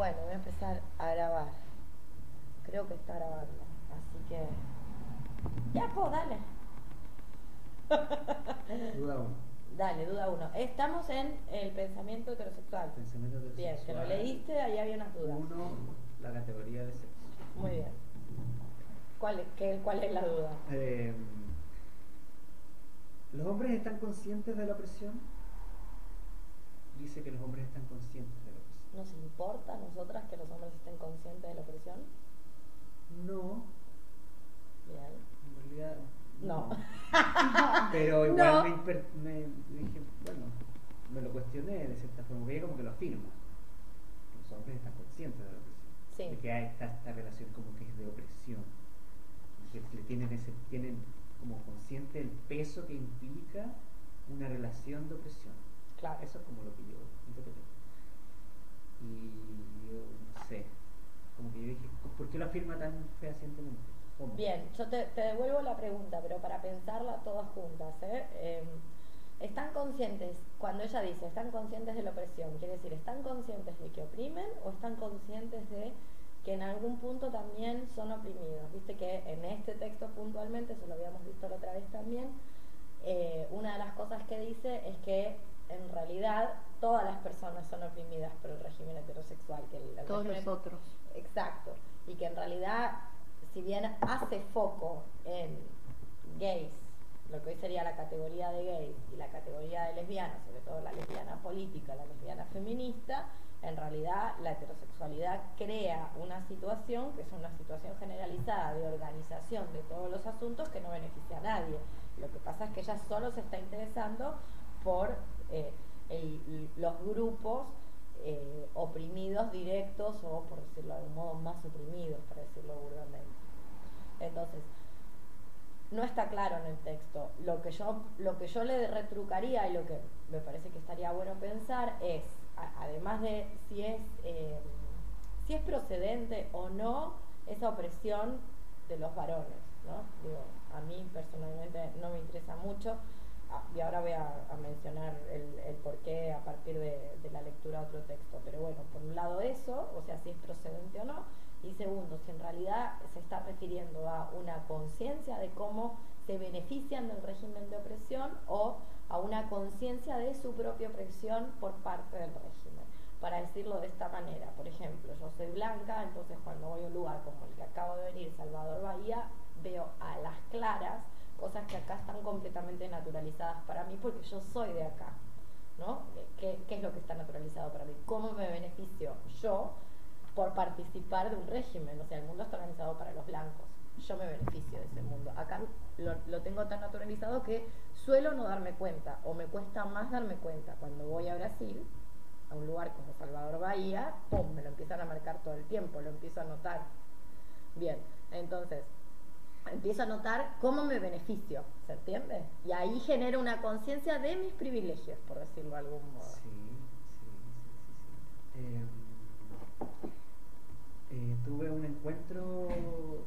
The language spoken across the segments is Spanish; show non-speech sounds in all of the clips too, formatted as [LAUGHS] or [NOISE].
Bueno, voy a empezar a grabar. Creo que está grabando. Así que. Ya, pues, dale. [LAUGHS] Duda uno. Dale, duda uno. Estamos en el pensamiento heterosexual. Pensamiento Bien, que lo heterosexual. leíste, ahí había unas dudas. Uno, la categoría de sexo. Muy bien. ¿Cuál, es- qué- ¿Cuál es la duda? Eh, ¿Los hombres están conscientes de la opresión? Dice que los hombres están conscientes de la opresión. ¿Nos importa a nosotras que los hombres estén conscientes de la opresión? No, Bien. en realidad. No. [LAUGHS] Pero igual No. me, dije, bueno, me lo cuestioné de cierta forma, porque ella como que lo afirma. Los hombres están conscientes de la opresión. Sí. De que hay esta, esta relación como que es de opresión. Que le tienen, ese, tienen como consciente el peso que implica una relación de opresión. Claro. Eso es como lo que yo interpreté. Y yo no sé, como que dije, ¿por qué lo afirma tan fehacientemente? Bien, yo te, devuelvo la pregunta, pero para pensarla todas juntas. ¿eh? Eh, ¿Están conscientes, cuando ella dice, están conscientes de la opresión, quiere decir, ¿están conscientes de que oprimen o están conscientes de que en algún punto también son oprimidos? Viste que en este texto puntualmente, eso lo habíamos visto la otra vez también, eh, una de las cosas que dice es que en realidad todas las personas son oprimidas por el régimen heterosexual. Que el- el Todos régimen- nosotros. Exacto. Y que en realidad, si bien hace foco en gays, lo que hoy sería la categoría de gays y la categoría de lesbianas, sobre todo la lesbiana política, la lesbiana feminista, en realidad la heterosexualidad crea una situación que es una situación generalizada de organización de todos los asuntos que no beneficia a nadie. Lo que pasa es que ella solo se está interesando por eh, los grupos eh, oprimidos directos o, por decirlo de algún modo, más oprimidos, para decirlo burdamente. Entonces, no está claro en el texto. Lo que yo, lo que yo le retrucaría y lo que me parece que estaría bueno pensar es, además de si es, eh, si es procedente o no esa opresión de los varones, ¿no? Digo, a mí personalmente no me interesa mucho y ahora voy a, mencionar el, el porqué a partir de, de la lectura de otro texto. Pero bueno, por un lado eso, o sea, si es procedente o no, y segundo, si en realidad se está refiriendo a una conciencia de cómo se benefician del régimen de opresión o a una conciencia de su propia opresión por parte del régimen. Para decirlo de esta manera, por ejemplo, yo soy blanca, entonces cuando voy a un lugar como el que acabo de venir, Salvador Bahía, veo a las claras cosas que acá están completamente naturalizadas para mí porque yo soy de acá. ¿no? ¿Qué, qué es lo que está naturalizado para mí? ¿Cómo me beneficio yo por participar de un régimen? O sea, el mundo está organizado para los blancos. Yo me beneficio de ese mundo. Acá lo, lo tengo tan naturalizado que suelo no darme cuenta o me cuesta más darme cuenta. Cuando voy a Brasil, a un lugar como Salvador Bahía, ¡pum! Me lo empiezan a marcar todo el tiempo, lo empiezo a notar. Bien, entonces, empiezo a notar cómo me beneficio, ¿se entiende? Y ahí genero una conciencia de mis privilegios, por decirlo de algún modo. Sí, sí, sí, sí. Eh, eh, tuve un encuentro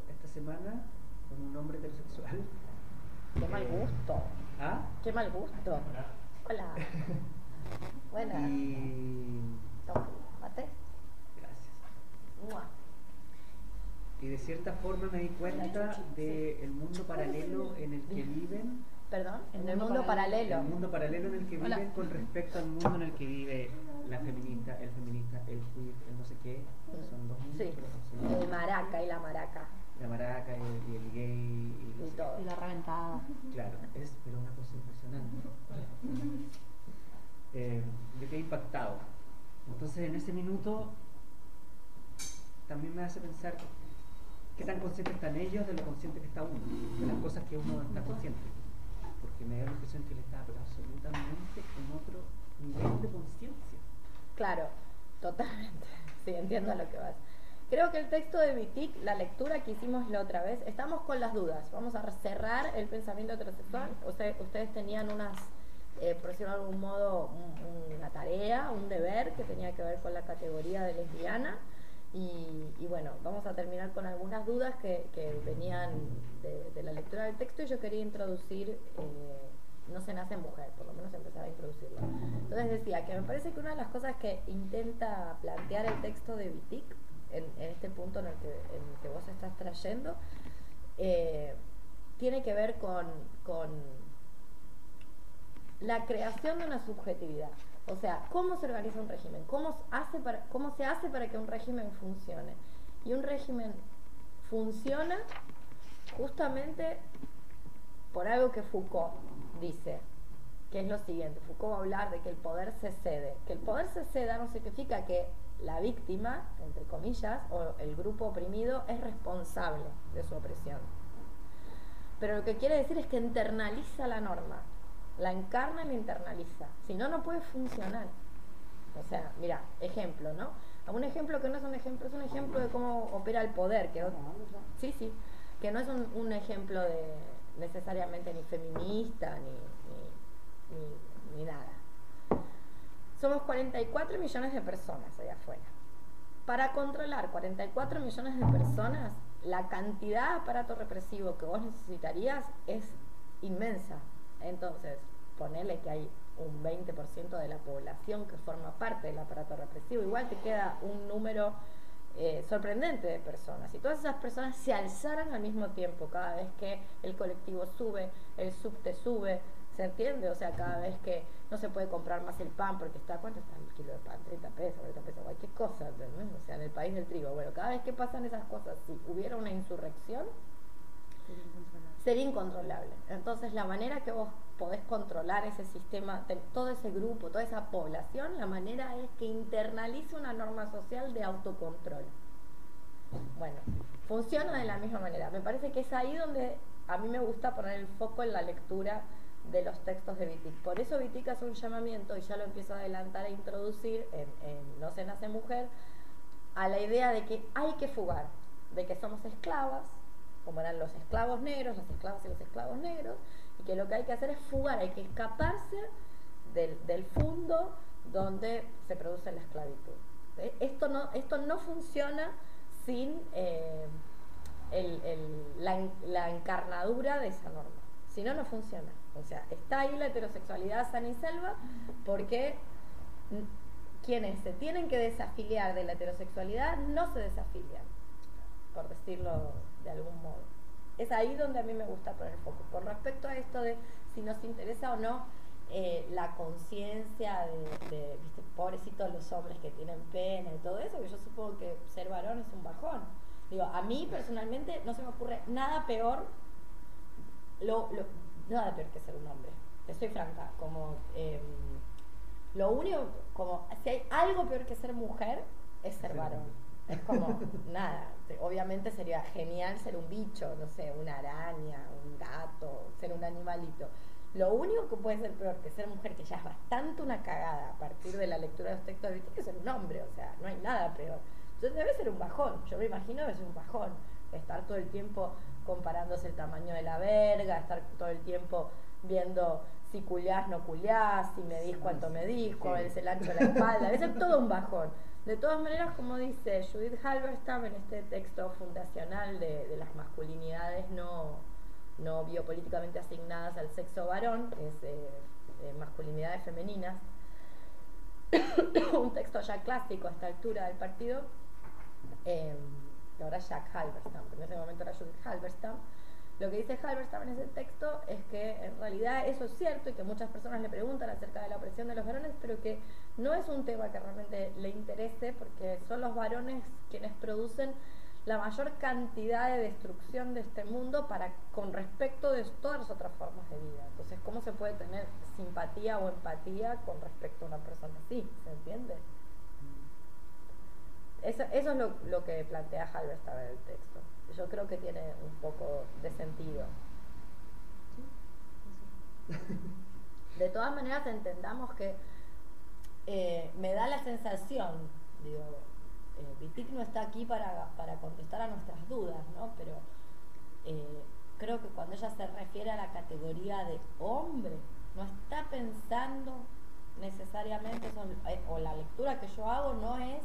esta semana con un hombre heterosexual. Qué mal Eh, gusto, ¿Ah? qué mal gusto. Hola. [LAUGHS] Buenas. Y. Toma, mate. Gracias. Mua. Y de cierta forma me di cuenta del mundo paralelo en el que viven. Perdón, en El mundo paralelo. El mundo paralelo en el que Hola. viven con respecto al mundo en el que vive la feminista, el feminista, el queer, el no sé qué. Son dos mundos. Sí, el maraca y la maraca La maraca y el, y el gay. Y, y todo. Y la reventada. Claro, es pero una cosa impresionante. Eh, yo quedé impactado. Entonces en ese minuto también me hace pensar qué tan conscientes están ellos de lo consciente que está uno, de las cosas que uno está consciente. Porque me da la impresión que él está absolutamente en otro nivel de conciencia. Claro, totalmente. Sí, entiendo a lo que vas. Creo que el texto de Vitic, la lectura que hicimos la otra vez, estamos con las dudas. Vamos a cerrar el pensamiento heterosexual. Usted- ustedes tenían unas, eh, por decirlo de algún modo, un- una tarea, un deber que tenía que ver con la categoría de lesbiana. Y, bueno, vamos a terminar con algunas dudas que, venían de, la lectura del texto y yo quería introducir eh, no se nace mujer, por lo menos empezar a introducirlo. Entonces decía que me parece que una de las cosas que intenta plantear el texto de Vitic, en, este punto en el, que, en el que vos estás trayendo, eh, tiene que ver con la creación de una subjetividad. O sea, cómo se organiza un régimen, cómo, hace para, cómo se hace para que un régimen funcione. Y un régimen funciona justamente por algo que Foucault dice, que es lo siguiente. Foucault va a hablar de que el poder se cede. Que el poder se ceda no significa que la víctima, entre comillas, o el grupo oprimido es responsable de su opresión. Pero lo que quiere decir es que internaliza la norma, la encarna y la internaliza. Si no, no puede funcionar. O sea, mira, ejemplo, ¿no? Un ejemplo que no es un ejemplo, es un ejemplo de cómo opera el poder. Que, sí, sí, que no es un, ejemplo de necesariamente ni feminista ni, ni, ni nada. Somos 44 millones de personas allá afuera. Para controlar 44 millones de personas, la cantidad de aparato represivo que vos necesitarías es inmensa. Entonces, ponele que hay un 20% de la población que forma parte del aparato represivo, igual te queda un número eh, sorprendente de personas. Y todas esas personas se alzaran al mismo tiempo cada vez que el colectivo sube, el subte sube, ¿se entiende? O sea, cada vez que no se puede comprar más el pan porque está, ¿cuánto está el kilo de pan? 30 pesos, 40 pesos, cualquier cosa. O sea, en el país del trigo. Bueno, cada vez que pasan esas cosas, si hubiera una insurrección, sería incontrolable. Entonces, la manera que vos podés controlar ese sistema, todo ese grupo, toda esa población, la manera es que internalice una norma social de autocontrol. Bueno, funciona de la misma manera. Me parece que es ahí donde a mí me gusta poner el foco en la lectura de los textos de Wittig. Por eso Wittig hace un llamamiento, y ya lo empiezo a adelantar e introducir en, en No se nace mujer, a la idea de que hay que fugar, de que somos esclavas, como eran los esclavos negros, las esclavas y los esclavos negros, y que lo que hay que hacer es fugar, hay que escaparse del, del fondo donde se produce la esclavitud. ¿Eh? Esto, no, esto no funciona sin eh, la, la encarnadura de esa norma. Si no, no funciona. O sea, está ahí la heterosexualidad sana y selva porque quienes se tienen que desafiliar de la heterosexualidad no se desafilian, por decirlo de algún modo. Es ahí donde a mí me gusta poner foco. Con respecto a esto de si nos interesa o no eh, la conciencia de, de, viste, pobrecitos los hombres que tienen pena y todo eso, que yo supongo que ser varón es un bajón. Digo, a mí personalmente no se me ocurre nada peor, lo, lo, nada peor que ser un hombre. Te soy franca, como eh, lo único, como si hay algo peor que ser mujer, es ser varón. Es como, nada, obviamente sería genial ser un bicho, no sé, una araña, un gato, ser un animalito. Lo único que puede ser peor que ser mujer, que ya es bastante una cagada a partir de la lectura de los textos de Vicky, es ser un hombre, o sea, no hay nada peor. Entonces debe ser un bajón, yo me imagino debe ser un bajón, estar todo el tiempo comparándose el tamaño de la verga, estar todo el tiempo viendo si culiás, no culiás, si medís, cuánto medís, cuál es el ancho de la espalda, debe ser todo un bajón. De todas maneras, como dice Judith Halberstam en este texto fundacional de, las masculinidades no, no, biopolíticamente asignadas al sexo varón, que es eh, eh, masculinidades femeninas, [COUGHS] un texto ya clásico a esta altura del partido, eh, que ahora Jack Halberstam, en ese momento era Judith Halberstam, lo que dice Halberstam en ese texto es que en realidad eso es cierto y que muchas personas le preguntan acerca de la opresión de los varones, pero que no es un tema que realmente le interese porque son los varones quienes producen la mayor cantidad de destrucción de este mundo para con respecto de todas las otras formas de vida. Entonces, ¿cómo se puede tener simpatía o empatía con respecto a una persona así? ¿Se entiende? Eso, eso es lo, lo que plantea Halberstam en el texto yo creo que tiene un poco de sentido. De todas maneras, entendamos que eh, me da la sensación, digo, eh, Vitic no está aquí para, para, contestar a nuestras dudas, ¿no? Pero eh, creo que cuando ella se refiere a la categoría de hombre, no está pensando necesariamente, o la lectura que yo hago no es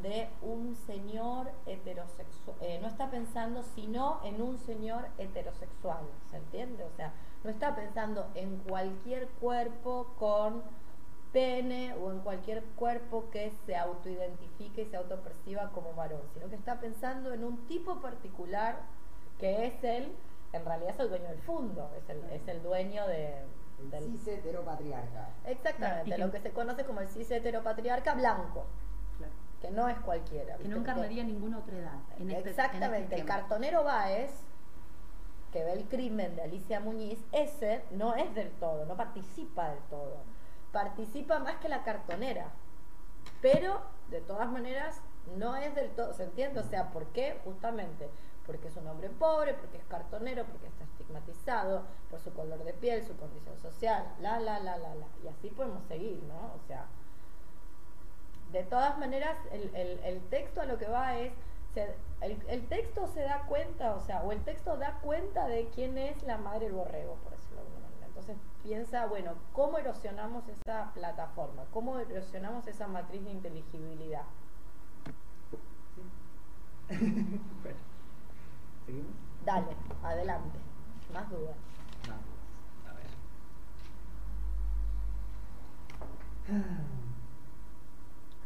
de un señor heterosexual, eh, no está pensando sino en un señor heterosexual, ¿se entiende? O sea, no está pensando en cualquier cuerpo con pene o en cualquier cuerpo que se autoidentifique y se autoperciba como varón, sino que está pensando en un tipo particular que es el, en realidad es el dueño del fondo, es el, es el dueño de, El del... cis heteropatriarca. Exactamente, que- lo que se conoce como el cis heteropatriarca blanco. Que no es cualquiera. Que no encarnaría ninguna otra edad. En este, Exactamente, en este el cartonero Báez, que ve el crimen de Alicia Muñiz, ese no es del todo, no participa del todo. Participa más que la cartonera, pero de todas maneras no es del todo, ¿se entiende? O sea, ¿por qué? Justamente porque es un hombre pobre, porque es cartonero, porque está estigmatizado por su color de piel, su condición social, la, la, la, la, la. Y así podemos seguir, ¿no? O sea, de todas maneras, el, el- el texto a lo que va es, se- el, el texto se da cuenta, o sea, o el texto da cuenta de quién es la madre del borrego, por decirlo de alguna manera. Entonces piensa, bueno, ¿cómo erosionamos esa plataforma? ¿Cómo erosionamos esa matriz de inteligibilidad? [LAUGHS] bueno, ¿seguimos? Dale, adelante. Más dudas. Vamos, a ver.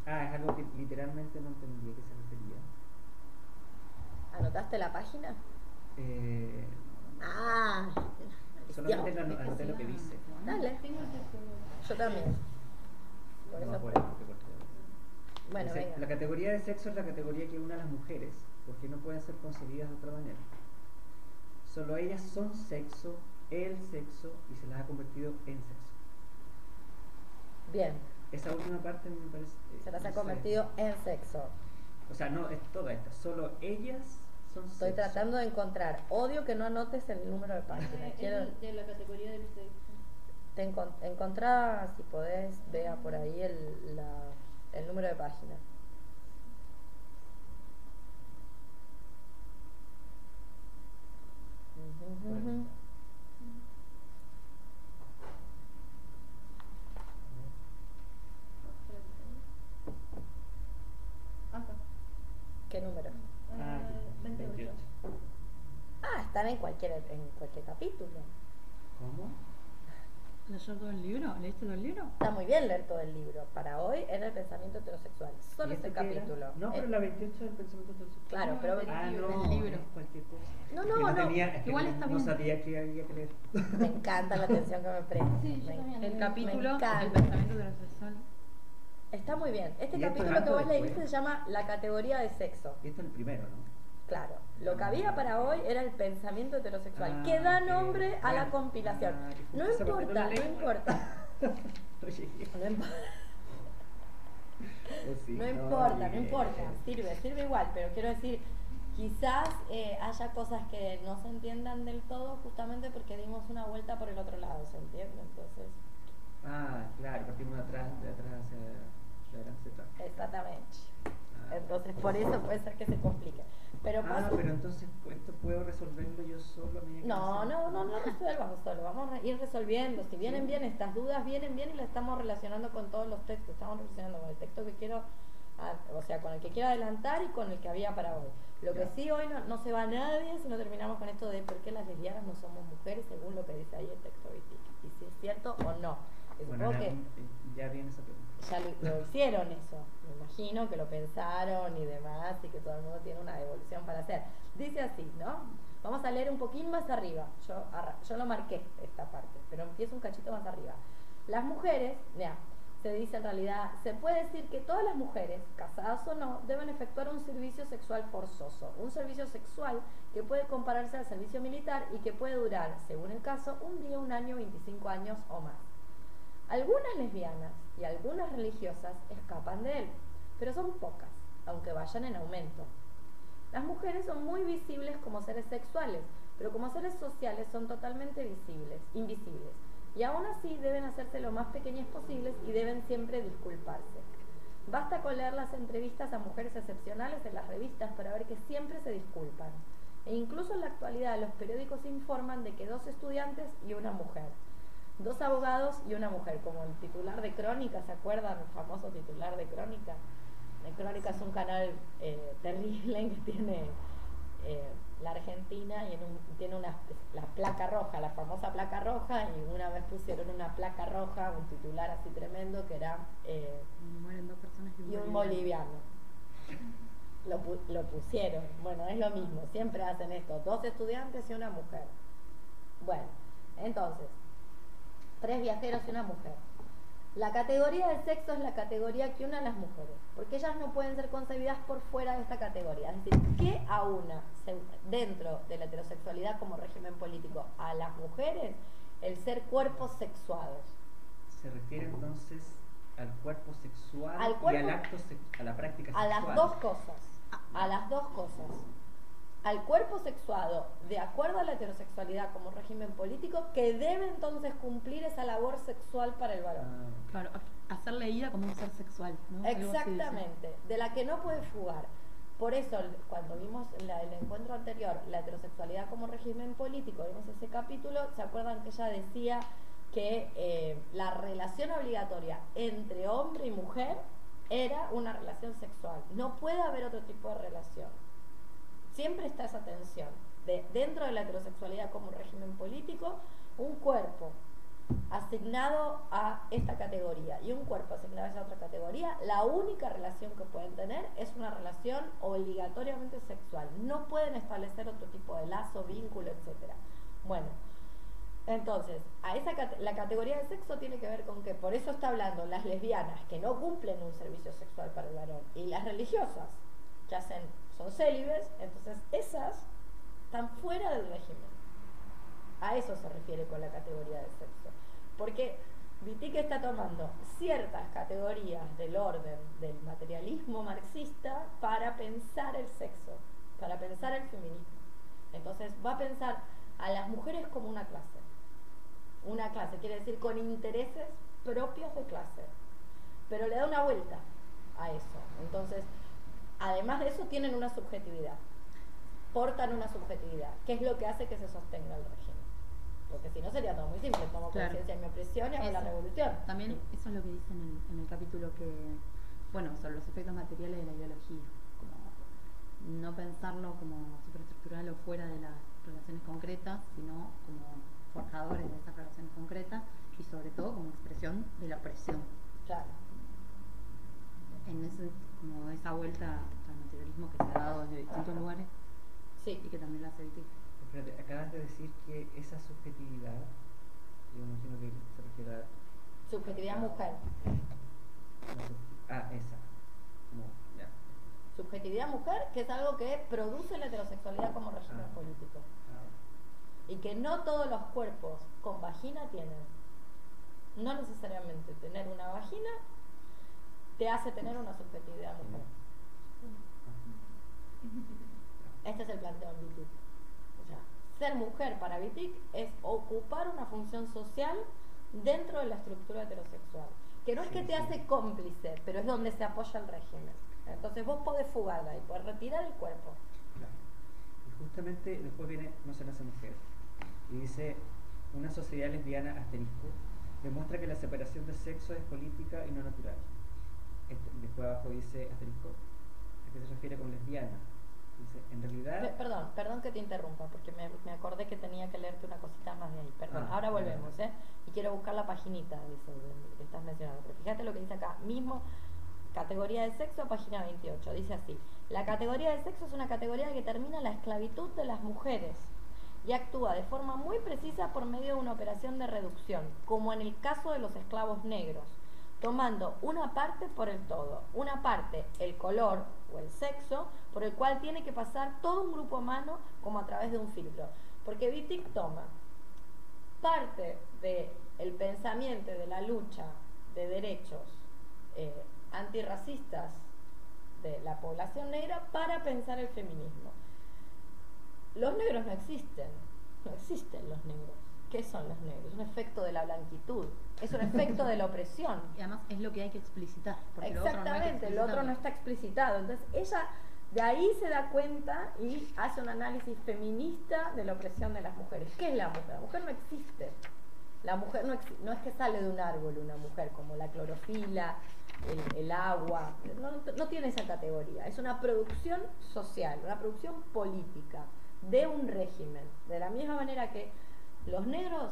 Ah, es algo que literalmente no entendí a qué se refería. ¿Anotaste la página? Eh, Ah, solamente maldición. no- anoté lo que dice. Dale. Yo también. Por No eso porque corté. Bueno, venga. La categoría de sexo es la categoría que une a las mujeres, porque no pueden ser concebidas de otra manera. Solo ellas son sexo, el sexo, y se las ha convertido en sexo. Bien, Esa última parte me parece... se las no ha sé. convertido en sexo. O sea, no, es toda esta. Solo ellas son Estoy sexo. tratando de encontrar. Odio que no anotes el número de página. Eh, Quiero de la categoría del sexo. te encon- encontrar, si podés, vea por ahí el, la- el número de página. Ujú, ujú, ujú. Acá. ¿Qué número? Ah, Eh, 28. 28. Ah, están en cualquier, en cualquier capítulo. ¿Cómo? ¿Leyó todo el libro? ¿Leíste todo el libro? Está muy bien leer todo el libro. Para hoy era el pensamiento heterosexual. Solo ¿Y ese era? capítulo. No, pero Eh, la 28 del pensamiento heterosexual. Claro, No, pero Ah, libro, no, del libro. cualquier cosa. No, no, no. Igual no, está no bien. sabía que había que leer. me encanta la atención que me prestas. Sí, yo Me también. El capítulo, el pensamiento heterosexual. Está muy bien. Este capítulo que vos leíste se llama La categoría de sexo. Y esto es el primero, ¿no? Claro. Lo que había para hoy era el pensamiento heterosexual, Ah, que da nombre a la compilación. Ah, que No importa, no importa. Oye, [LAUGHS] No importa. [LAUGHS] sí, No importa, no bien. importa, sirve, sirve igual, pero quiero decir, quizás eh, haya cosas que no se entiendan del todo justamente porque dimos una vuelta por el otro lado, ¿se entiende? Entonces, Ah, claro, partimos de atrás, de atrás hacia exactamente. Ah. Entonces, por eso puede ser que se complique. Pero Ah, pasa- pero entonces esto puedo resolverlo yo solo a No, no, no, no resuelvas solo, vamos a ir resolviendo. Si vienen Sí. bien estas dudas, vienen bien y las estamos relacionando con todos los textos. Estamos relacionando con el texto que quiero, ah, o sea, con el que quiero adelantar y con el que había para hoy. Lo que sí hoy no, no se va nadie si no terminamos con esto de por qué las lesbianas no somos mujeres según lo que dice ahí el texto. Y si es cierto o no. Bueno, que ya viene esa pregunta. ya lo, lo hicieron eso. Me imagino que lo pensaron y demás y que todo el mundo tiene una devolución para hacer. Dice así, ¿no? Vamos a leer un poquín más arriba. Yo lo marqué esta parte, pero empiezo un cachito más arriba. Las mujeres, mira, se dice en realidad, se puede decir que todas las mujeres, casadas o no, deben efectuar un servicio sexual forzoso. Un servicio sexual que puede compararse al servicio militar y que puede durar, según el caso, un día, un año, 25 años o más. Algunas lesbianas y algunas religiosas escapan de él, pero son pocas, aunque vayan en aumento. Las mujeres son muy visibles como seres sexuales, pero como seres sociales son totalmente visibles, invisibles, y aún así deben hacerse lo más pequeñas posibles y deben siempre disculparse. Basta con leer las entrevistas a mujeres excepcionales en las revistas para ver que siempre se disculpan. E incluso en la actualidad los periódicos informan de que dos estudiantes y una mujer, dos abogados y una mujer, como el titular de Crónica, ¿se acuerdan? El famoso titular de Crónica. Crónica es un canal eh, terrible que tiene eh, la Argentina y en un- tiene una, la placa roja, la famosa placa roja, y una vez pusieron una placa roja, un titular así tremendo que era eh, Y mueren dos personas y un, y un boliviano. boliviano. Lo, pu- lo pusieron. Bueno, es lo mismo. Siempre hacen esto. Dos estudiantes y una mujer. Bueno, entonces, tres viajeros y una mujer. La categoría de sexo es la categoría que une a las mujeres, porque ellas no pueden ser concebidas por fuera de esta categoría. Es decir, ¿qué aúna dentro de la heterosexualidad como régimen político a las mujeres? El ser cuerpos sexuados. Se refiere entonces al cuerpo sexual Al y al acto a la práctica A sexual. las dos cosas. A las dos cosas. Al cuerpo sexuado, de acuerdo a la heterosexualidad como régimen político, que debe entonces cumplir esa labor sexual para el varón. Ah, Claro, ha- hacer leída como un ser sexual. Exactamente, de la que no puede fugar. Por eso, cuando vimos la- el encuentro anterior, la heterosexualidad como régimen político, vimos ese capítulo, ¿se acuerdan que ella decía que eh, la relación obligatoria entre hombre y mujer era una relación sexual? No puede haber otro tipo de relación. Siempre está esa tensión. De, dentro de la heterosexualidad como régimen político, un cuerpo asignado a esta categoría y un cuerpo asignado a esa otra categoría, la única relación que pueden tener es una relación obligatoriamente sexual. No pueden establecer otro tipo de lazo, vínculo, etcétera. Bueno, entonces, a esa la categoría de sexo tiene que ver con que por eso está hablando las lesbianas que no cumplen un servicio sexual para el varón y las religiosas que hacen son célibes, entonces esas están fuera del régimen. A eso se refiere con la categoría de sexo. Porque Wittig está tomando ciertas categorías del orden del materialismo marxista para pensar el sexo, para pensar el feminismo. Entonces va a pensar a las mujeres como una clase. Una clase, quiere decir con intereses propios de clase. Pero le da una vuelta a eso. Entonces, además de eso, tienen una subjetividad. Portan una subjetividad, que es lo que hace que se sostenga el régimen. Porque si no sería todo muy simple, tomo Claro. conciencia de mi opresión y hago la revolución. También eso es lo que dice en el, en el capítulo que, bueno, sobre los efectos materiales de la ideología, como no pensarlo como superestructural o fuera de las relaciones concretas, sino como forjadores de esas relaciones concretas y sobre todo como expresión de la opresión. Claro. En ese, como esa vuelta al materialismo que se ha dado desde distintos lugares Sí. y que también lo hace espérate, acabas de decir que esa subjetividad, yo imagino que se refiere a Subjetividad mujer. la sub- Ah, esa. Como, ya. Subjetividad mujer, que es algo que produce la heterosexualidad como régimen Ah. político. Ah, Y que no todos los cuerpos con vagina tienen. No necesariamente tener una vagina te hace tener una subjetividad mujer. Este es el planteo en Wittig. O sea, ser mujer para Wittig es ocupar una función social dentro de la estructura heterosexual. Que no es que te hace cómplice, pero es donde se apoya el régimen. Entonces vos podés fugar de ahí, podés retirar el cuerpo. Claro. Y justamente después viene No se nace mujer. Y dice, una sociedad lesbiana asterisco demuestra que la separación de sexo es política y no natural. Después abajo dice asterisco, ¿a qué se refiere con lesbiana? Dice, en realidad... Pe- perdón, perdón que te interrumpa, porque me, me acordé que tenía que leerte una cosita más de ahí. Perdón, Ah, ahora volvemos, ¿eh? Y quiero buscar la paginita de- que estás mencionando. Pero fíjate lo que dice acá, mismo categoría de sexo, página 28. Dice así, la categoría de sexo es una categoría que termina la esclavitud de las mujeres y actúa de forma muy precisa por medio de una operación de reducción, como en el caso de los esclavos negros, tomando una parte por el todo, una parte, el color o el sexo, por el cual tiene que pasar todo un grupo humano como a través de un filtro. Porque Wittig toma parte del pensamiento y de la lucha de derechos eh, antirracistas de la población negra para pensar el feminismo. Los negros no existen, no existen los negros. ¿Qué son los negros? Es un efecto de la blanquitud, es un efecto de la opresión. [LAUGHS] Y además es lo que hay que explicitar. porque lo otro no hay que Exactamente, el otro no está explicitado. Entonces ella de ahí se da cuenta y hace un análisis feminista de la opresión de las mujeres. ¿Qué es la mujer? La mujer no existe. La mujer no, no es que sale de un árbol una mujer, como la clorofila, el, el agua, no, no tiene esa categoría. Es una producción social, una producción política de un régimen. De la misma manera que los negros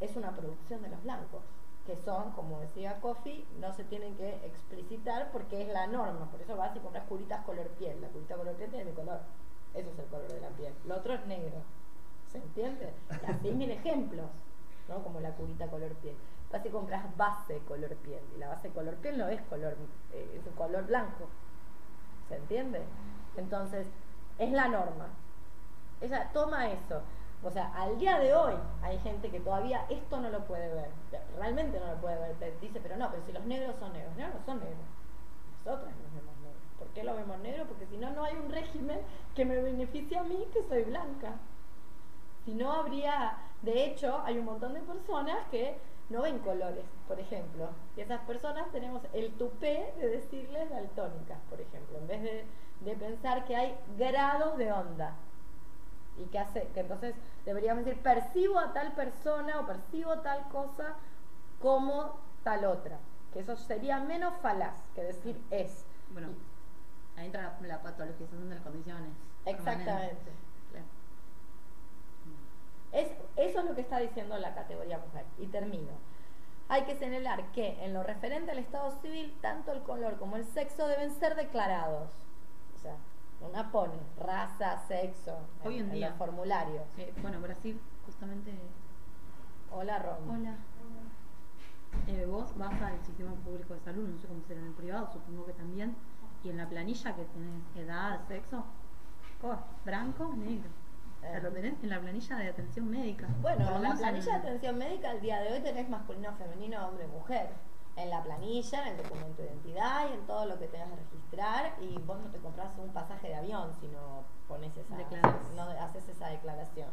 es una producción de los blancos, que son, como decía Kofi, no se tienen que explicitar porque es la norma. Por eso vas y compras curitas color piel. La curita color piel tiene mi color. Eso es el color de la piel. Lo otro es negro. ¿Se entiende? Y así [LAUGHS] mil ejemplos, ¿no? Como la curita color piel. Vas y compras base color piel. Y la base color piel no es color, eh, es un color blanco. ¿Se entiende? Entonces, es la norma. Ella toma eso. O sea, al día de hoy hay gente que todavía esto no lo puede ver. Realmente no lo puede ver. Dice, pero no, pero si los negros son negros. No, no son negros. Nosotras nos vemos negros. ¿Por qué lo vemos negro? Porque si no, no hay un régimen que me beneficie a mí, que soy blanca. Si no, habría... De hecho, hay un montón de personas que no ven colores, por ejemplo. Y esas personas tenemos el tupé de decirles daltónicas, por ejemplo, en vez de pensar que hay grados de onda y que hace que entonces deberíamos decir percibo a tal persona o percibo tal cosa como tal otra que eso sería menos falaz que decir es Bueno, ahí entra la, la patologización de las condiciones. exactamente. Claro. es, eso es lo que está diciendo la categoría mujer y termino hay que señalar que en lo referente al estado civil tanto el color como el sexo deben ser declarados o sea una pone raza sexo Hoy en día. los formularios Eh, bueno, Brasil, justamente. hola Ron Hola. Eh, vos vas al sistema público de salud, no sé cómo será en el privado, supongo que también. Y en la planilla que tenés edad, sexo, oh, blanco, negro. O sea, Eh. lo tenés en la planilla de atención médica. Bueno, lo en la planilla de en- atención médica al día de hoy tenés masculino, femenino, hombre, mujer. En la planilla, en el documento de identidad y en todo lo que tengas que registrar. Y vos no te compras un pasaje de avión si no pones esa, no haces esa declaración.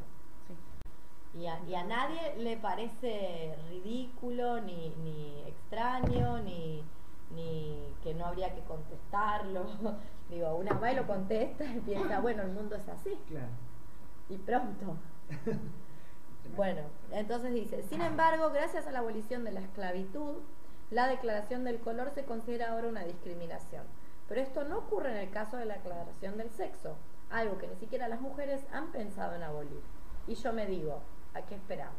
Sí. Y a, y a nadie le parece ridículo, ni, ni extraño, ni, ni que no habría que contestarlo. [LAUGHS] Digo, una va y lo contesta y piensa, bueno, el mundo es así. Claro. Y pronto. [LAUGHS] Bueno, entonces dice, sin embargo, gracias a la abolición de la esclavitud, la declaración del color se considera ahora una discriminación. Pero esto no ocurre en el caso de la declaración del sexo, algo que ni siquiera las mujeres han pensado en abolir. Y yo me digo, ¿a qué esperamos?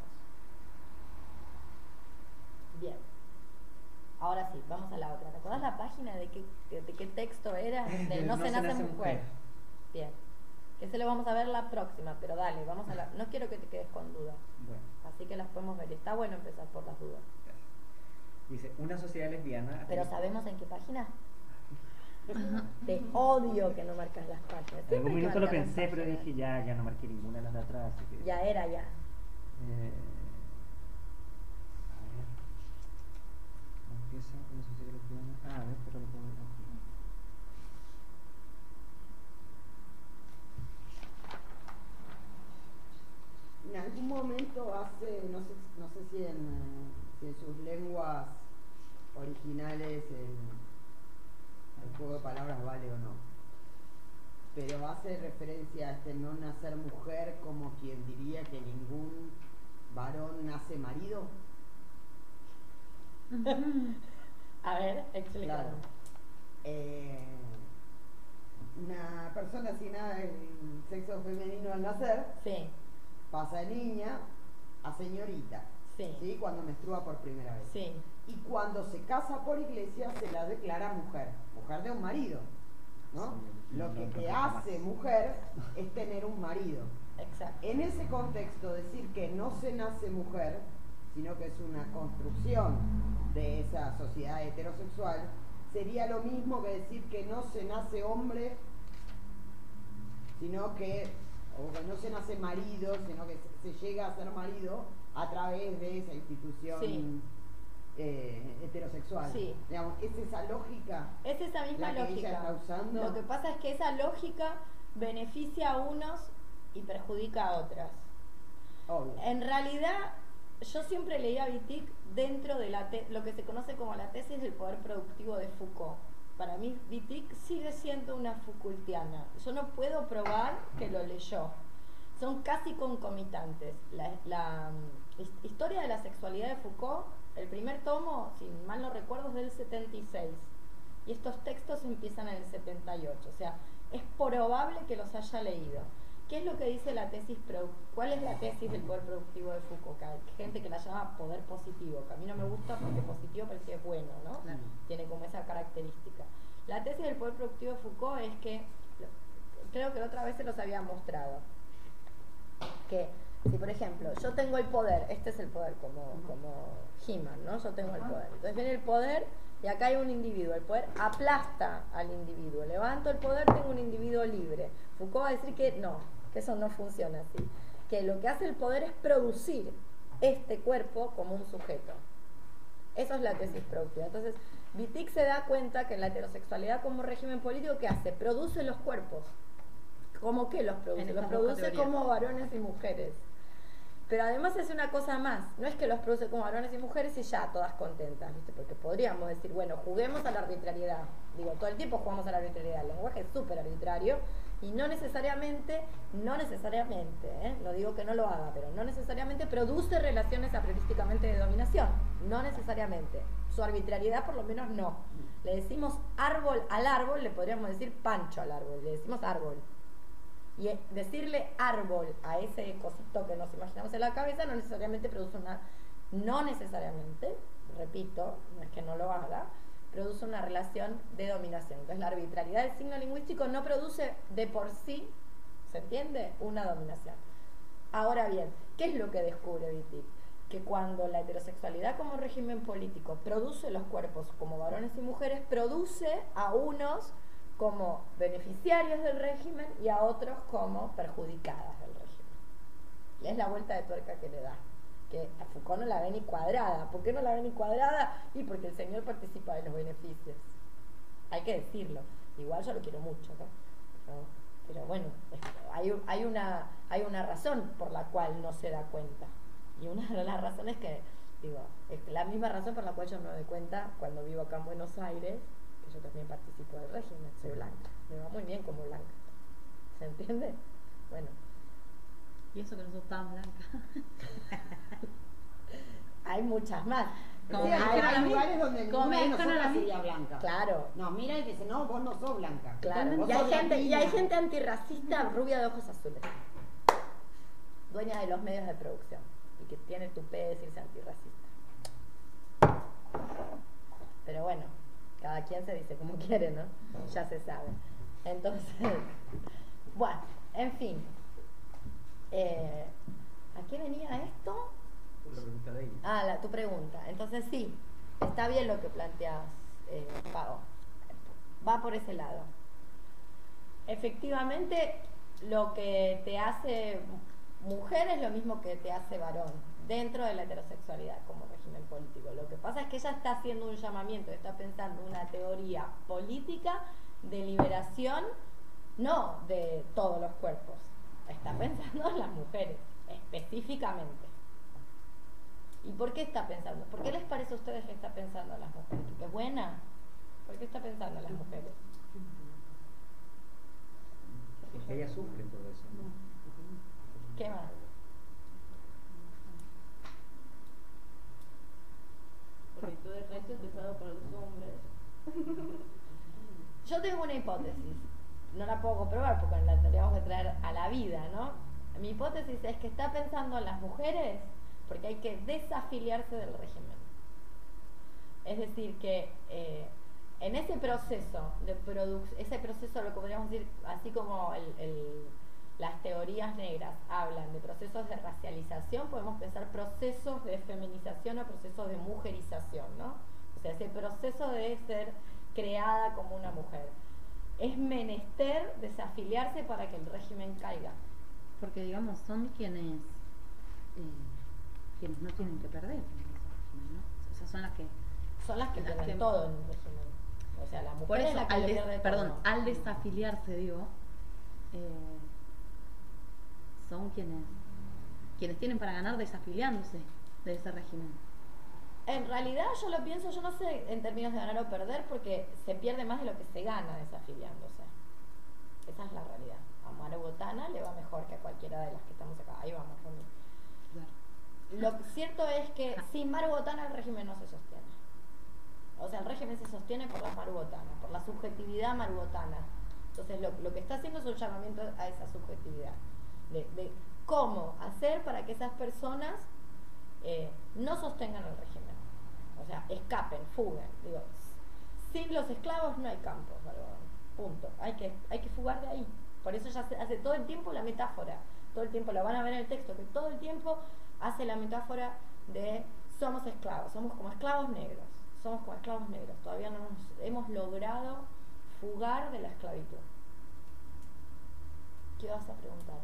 Bien. Ahora sí, vamos a la otra. ¿Te acordás la página de qué, de, de qué texto era? [LAUGHS] De No, se, nace, mujer. Bien. Que se lo vamos a ver la próxima, pero dale, vamos a la... No quiero que te quedes con dudas. Bueno, Así que las podemos ver. Está bueno empezar por las dudas. Dice, una sociedad lesbiana... Pero ¿sabemos en qué página? Te odio que no marcas las páginas. En algún minuto lo pensé, pero dije ya, ya no marqué ninguna de las de atrás. Así que, Ya era, ya. Eh, a ver. ¿Cómo empieza una sociedad lesbiana? Ah, a ver, pero lo puedo ver aquí. En algún momento hace, no sé, no sé si, en, si en sus lenguas originales el, el juego de palabras vale o no, pero hace referencia a este no nacer mujer como quien diría que ningún varón nace marido. [LAUGHS] A ver, explícalo. Claro. Eh, una persona asignada en sexo femenino al nacer Sí, pasa de niña a señorita, sí, Cuando menstrua por primera vez. sí. Y cuando se casa por iglesia se la declara mujer, mujer de un marido, ¿no? Sí, Lo que te hace mujer es tener un marido. Exacto. En ese contexto, decir que no se nace mujer, sino que es una construcción de esa sociedad heterosexual, sería lo mismo que decir que no se nace hombre, sino que, o que no se nace marido, sino que se llega a ser marido a través de esa institución Sí. eh, heterosexual. Sí. Digamos, es esa lógica. Es esa misma La que ella lógica. está usando. Lo que pasa es que esa lógica beneficia a unos y perjudica a otras. Obvio. En realidad, yo siempre leía a Wittig dentro de la te- lo que se conoce como la tesis del poder productivo de Foucault. Para mí, Wittig sigue siendo una Foucaultiana. Yo no puedo probar que lo leyó. Son casi concomitantes. La, la, His- Historia de la sexualidad de Foucault, el primer tomo, si mal no recuerdo, es del 76. Y estos textos empiezan en el 78. O sea, es probable que los haya leído. ¿Qué es lo que dice la tesis? ¿Cuál es la tesis del poder productivo de Foucault? Que hay gente que la llama poder positivo, que a mí no me gusta porque positivo parece que es bueno, ¿no? Claro. Tiene como esa característica. La tesis del poder productivo de Foucault es que, creo que la otra vez se los había mostrado, que si por ejemplo yo tengo el poder, este es el poder como, como He-Man, ¿no? Yo tengo el poder. Entonces viene el poder y acá hay un individuo. El poder aplasta al individuo. Levanto el poder, tengo un individuo libre. Foucault va a decir que no, que eso no funciona así. Que lo que hace el poder es producir este cuerpo como un sujeto. Eso es la tesis productiva. Entonces, Wittig se da cuenta que la heterosexualidad como régimen político, ¿qué hace? Produce los cuerpos. ¿Cómo que los produce? Los produce categorías. como varones y mujeres. Pero además hace una cosa más, no es que los produce como varones y mujeres y ya, todas contentas, ¿viste? Porque podríamos decir, bueno, juguemos a la arbitrariedad. Digo, todo el tiempo jugamos a la arbitrariedad. El lenguaje es súper arbitrario y no necesariamente, no necesariamente, ¿eh? no digo que no lo haga, pero no necesariamente produce relaciones a priorísticamente de dominación. No necesariamente. Su arbitrariedad por lo menos no. Le decimos árbol al árbol, le podríamos decir pancho al árbol, le decimos árbol. Y eh, decirle árbol a ese cosito que nos imaginamos en la cabeza no necesariamente produce una, no necesariamente, repito, no es que no lo haga, produce una relación de dominación. Entonces la arbitrariedad del signo lingüístico no produce de por sí, ¿se entiende? Una dominación. Ahora bien, ¿qué es lo que descubre Wittig? Que cuando la heterosexualidad como régimen político produce los cuerpos como varones y mujeres, produce a unos como beneficiarios del régimen y a otros como perjudicadas del régimen. Es la vuelta de tuerca que le da. Que a Foucault no la ve ni cuadrada. ¿Por qué no la ve ni cuadrada? Y porque el señor participa de los beneficios. Hay que decirlo. Igual yo lo quiero mucho, ¿no? Pero, pero bueno, hay, hay, una, hay una razón por la cual no se da cuenta. Y una de las razones que, digo, es la misma razón por la cual yo no me doy cuenta cuando vivo acá en Buenos Aires, que yo también participo del régimen, soy blanca. Me va muy bien como blanca. ¿Se entiende? Bueno, Y eso que no sos tan blanca. [LAUGHS] hay muchas más. Como Sí, hay, lugares donde mí- sería blanca. Claro, No, mira y dice, no, vos no sos blanca. claro. Vos Y hay, gente, y hay gente antirracista rubia de ojos azules. Dueña de los medios de producción. Y que tiene tu de decirse antirracista. Pero bueno, cada quien se dice como [LAUGHS] quiere, ¿no? Ya se sabe. Entonces, [LAUGHS] bueno, en fin. Eh, ¿A qué venía esto? La pregunta de ella. Ah, la, tu pregunta. Entonces sí, está bien lo que planteas, eh, Pau. Va por ese lado. Efectivamente, lo que te hace mujer es lo mismo que te hace varón dentro de la heterosexualidad como régimen político. Lo que pasa es que ella está haciendo un llamamiento, está pensando una teoría política de liberación, no de todos los cuerpos. Está pensando en las mujeres, específicamente. ¿Y por qué está pensando? ¿Por qué les parece a ustedes que está pensando en las mujeres? ¿Que es buena? ¿Por qué está pensando en las mujeres? Porque ella sufre todo eso. ¿Qué más? Resto es pesado para los hombres. Yo tengo una hipótesis, no la puedo comprobar porque la tendríamos que traer a la vida, ¿no? Mi hipótesis es que está pensando en las mujeres porque hay que desafiliarse del régimen. Es decir, que eh, en ese proceso de ese proceso lo que podríamos decir, así como el- las teorías negras hablan de procesos de racialización, podemos pensar procesos de feminización o procesos de mujerización, ¿no? O sea, ese proceso de ser creada como una mujer. Es menester desafiliarse para que el régimen caiga. Porque, digamos, son quienes, eh, quienes no tienen que perder. en ese régimen, ¿no? O sea, son las que. Son las que pierden todo en un régimen. O sea, la mujer Por es eso, la que al des- perdón, todo. al desafiliarse, digo, eh, son quienes, quienes tienen para ganar desafiliándose de ese régimen. En realidad yo lo pienso, yo no sé en términos de ganar o perder, porque se pierde más de lo que se gana desafiliándose. Esa es la realidad. A Mara Botana le va mejor que a cualquiera de las que estamos acá. Ahí vamos. Claro. lo cierto es que sin Marubotana el régimen no se sostiene. O sea, el régimen se sostiene por las marubotanas, por la subjetividad marubotana. Entonces, lo, lo que está haciendo es un llamamiento a esa subjetividad. De, cómo hacer para que esas personas eh, no sostengan el régimen. O sea, escapen, fuguen. Digo, sin los esclavos no hay campos. Punto. Hay que, hay que fugar de ahí. Por eso ella hace, hace todo el tiempo la metáfora. Todo el tiempo, lo van a ver en el texto, que todo el tiempo hace la metáfora de somos esclavos, somos como esclavos negros, somos como esclavos negros, todavía no nos hemos logrado fugar de la esclavitud. ¿Qué vas a preguntar?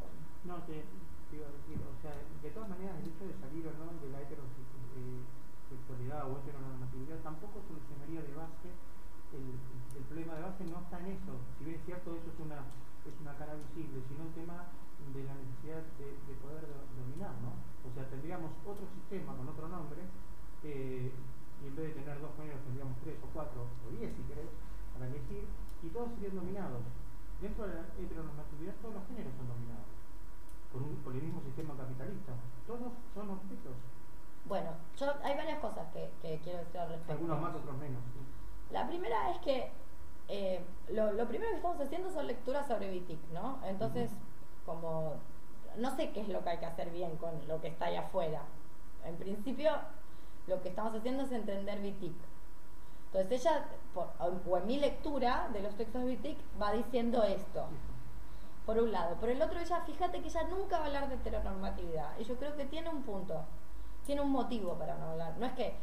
No, te, te iba a decir, o sea, de todas maneras el hecho de salir o no de la heterosexualidad o heteronormatividad tampoco solucionaría de base el, problema de base no está en eso, si bien es cierto eso es una, es una cara visible, sino un tema de la necesidad de, de poder do- dominar, ¿no? O sea, tendríamos otro sistema con otro nombre eh, y en vez de tener dos géneros tendríamos tres o cuatro o diez si querés para elegir y todos serían dominados. Dentro de la heteronormatividad todos los géneros son dominados por, un, por el mismo sistema capitalista. Todos son objetos, Bueno, yo, hay varias cosas que, que quiero decir al respecto. algunos más, otros menos. ¿sí? La primera es que eh, lo, lo primero que estamos haciendo son lecturas sobre Vitic, ¿no? Entonces, como no sé qué es lo que hay que hacer bien con lo que está ahí afuera. En principio, lo que estamos haciendo es entender Vitic. Entonces ella, por- o en mi lectura de los textos de Vitic, va diciendo esto. Por un lado. Por el otro, ella, fíjate que ella nunca va a hablar de heteronormatividad. Y yo creo que tiene un punto, tiene un motivo para no hablar. No es que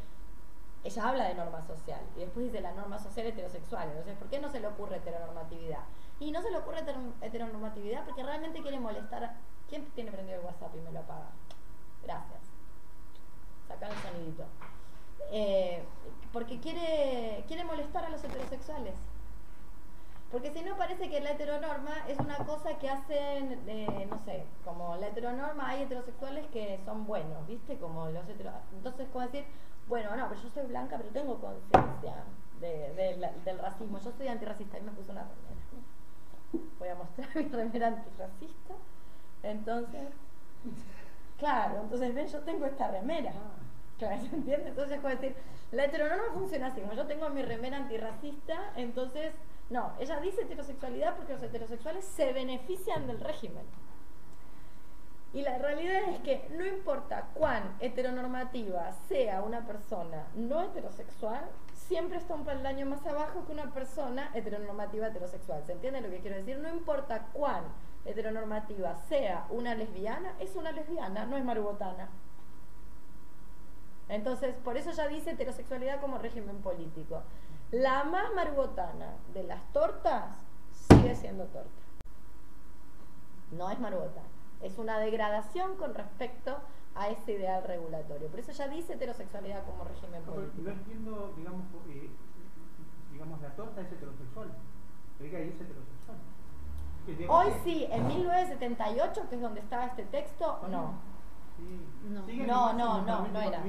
ella habla de norma social y después dice la norma social heterosexual. Entonces, ¿por qué no se le ocurre heteronormatividad? Y no se le ocurre heter- heteronormatividad porque realmente quiere molestar. ¿Quién tiene prendido el WhatsApp y me lo apaga? Gracias. Sacar el sonidito. Eh, porque quiere, quiere molestar a los heterosexuales. Porque si no parece que la heteronorma es una cosa que hacen, eh, no sé, como la heteronorma hay heterosexuales que son buenos, ¿viste? Como los hetero... Entonces, como decir, bueno, no, pero yo soy blanca, pero tengo conciencia del racismo. Yo soy antirracista y me puse una remera. Voy a mostrar mi remera antirracista. Entonces, claro, entonces ven, yo tengo esta remera. Claro, ¿se entiende? Entonces, como decir, la heteronorma funciona así, como yo tengo mi remera antirracista, entonces, no, ella dice heterosexualidad porque los heterosexuales se benefician del régimen. Y la realidad es que no importa cuán heteronormativa sea una persona no heterosexual, siempre está un peldaño más abajo que una persona heteronormativa heterosexual. ¿Se entiende lo que quiero decir? No importa cuán heteronormativa sea una lesbiana, es una lesbiana, no es marubotana. Entonces, por eso ya dice heterosexualidad como régimen político. La más marubotana de las tortas sigue siendo torta. No es marubotana. Es una degradación con respecto a ese ideal regulatorio. Por eso ya dice heterosexualidad como régimen No, político. no entiendo, digamos, eh, digamos, la torta es heterosexual. Oiga, es heterosexual. Hoy sí, en 1978, que es donde estaba este texto, no. Sí. No. No, no, no, no era.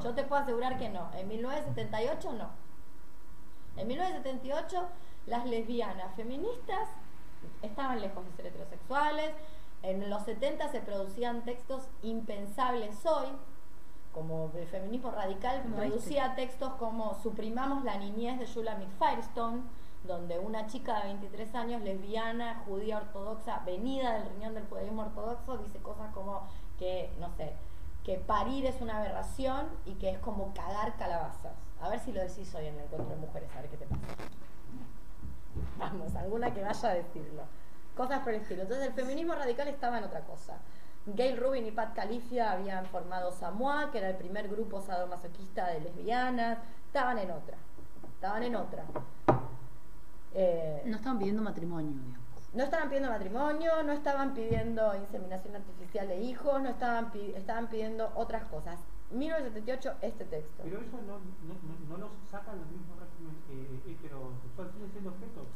Yo te puedo asegurar que no. En 1978 no. En 1978 las lesbianas feministas estaban lejos de ser heterosexuales. En los 70 se producían textos impensables hoy, como el feminismo radical Como producía textos como Suprimamos la niñez de Shulamit Firestone, donde una chica de 23 años, lesbiana, judía ortodoxa, venida del riñón del judaísmo ortodoxo, dice cosas como que, no sé, que parir es una aberración y que es como cagar calabazas. A ver si lo decís hoy en el encuentro de mujeres, a ver qué te pasa. Vamos, alguna que vaya a decirlo. Cosas por el estilo. Entonces el feminismo radical estaba en otra cosa. Gail Rubin y Pat Califia habían formado Samoa, que era el primer grupo sadomasoquista de lesbianas. Estaban en otra. Estaban en otra. Eh, No estaban pidiendo matrimonio, digamos. no estaban pidiendo matrimonio, no estaban pidiendo inseminación artificial de hijos, no estaban, pi- estaban pidiendo otras cosas. 1978, este texto. Pero eso no, no, no, no los saca del mismo régimen eh, heterosexual, siguen siendo objetos.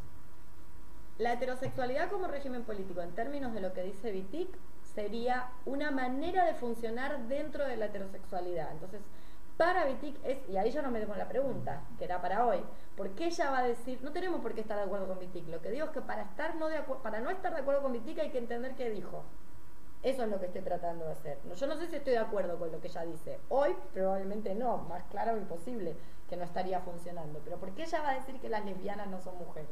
La heterosexualidad como régimen político, en términos de lo que dice Wittig, sería una manera de funcionar dentro de la heterosexualidad. Entonces, para Wittig es, y ahí yo no me dejo la pregunta, que era para hoy, ¿por qué ella va a decir, no tenemos por qué estar de acuerdo con Wittig? Lo que digo es que para, estar no de acu- para no estar de acuerdo con Wittig hay que entender qué dijo. Eso es lo que estoy tratando de hacer. Yo no sé si estoy de acuerdo con lo que ella dice. Hoy probablemente no, más claro imposible que no estaría funcionando. Pero ¿por qué ella va a decir que las lesbianas no son mujeres?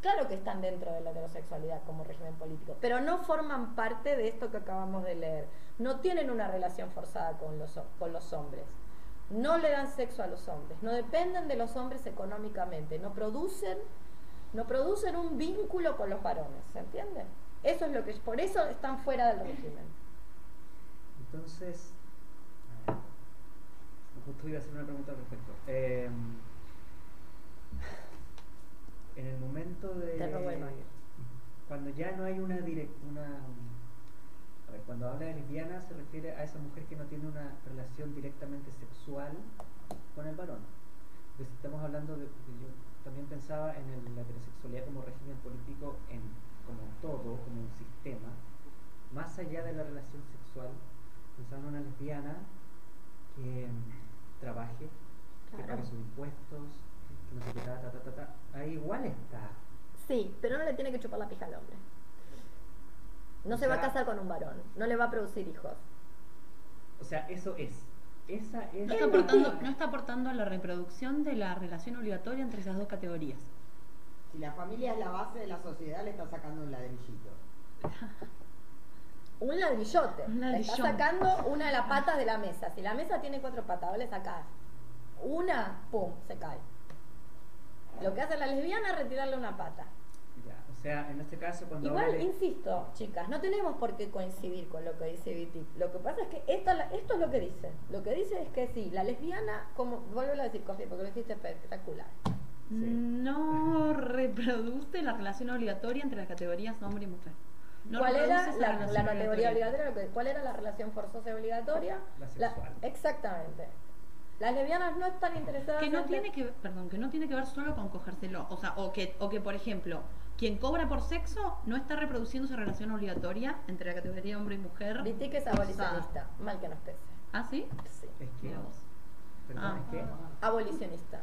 Claro que están dentro de la heterosexualidad como régimen político, pero no forman parte de esto que acabamos de leer. No tienen una relación forzada con los, con los hombres. No le dan sexo a los hombres. No dependen de los hombres económicamente. No producen, no producen un vínculo con los varones. ¿Se entiende? Eso es lo que por eso están fuera del régimen. Entonces, ver, justo iba a hacer una pregunta al respecto. Eh, en el momento de. Baño. Cuando ya no hay una direct, una. A ver, cuando habla de lesbiana se refiere a esa mujer que no tiene una relación directamente sexual con el varón. Entonces estamos hablando de. porque yo también pensaba en el- la heterosexualidad como régimen político en, como un todo, como un sistema, más allá de la relación sexual, pensaba en una lesbiana que trabaje, que pague sus impuestos, que no sé qué, ta, ta, ta, ta, ta. Ahí igual está. Sí, pero no le tiene que chupar la pija al hombre. No O se va a casar con un varón, no le va a producir hijos. O sea, eso es. Esa es. No está, aportando, no está aportando a la reproducción de la relación obligatoria entre esas dos categorías. Si la familia es la base de la sociedad, le está sacando un ladrillito. [LAUGHS] Un ladrillote. Un Le está sacando una de las patas de la mesa. Si la mesa tiene cuatro patas, vos le sacás una, pum, se cae. Lo que hace la lesbiana es retirarle una pata. Ya, o sea, en este caso, cuando Igual, insisto, chicas, no tenemos por qué coincidir con lo que dice Viti. Lo que pasa es que esta, la- esto es lo que dice. Lo que dice es que sí, la lesbiana, como vuelvo a decir, Cofi, porque lo hiciste espectacular. Sí. No [LAUGHS] reproduce la relación obligatoria entre las categorías hombre y mujer. No ¿Cuál era la, categoría obligatoria? ¿Cuál era la relación forzosa y obligatoria? La sexual. exactamente. Las lesbianas no están interesadas que no en- tiene que perdón que no tiene que ver solo con cogérselo o sea o que o que por ejemplo quien cobra por sexo no está reproduciendo esa relación obligatoria entre la categoría hombre y mujer Viti que es abolicionista, mal que nos pese. ah sí Sí. Es que. Perdón, Ah. es que. Abolicionista.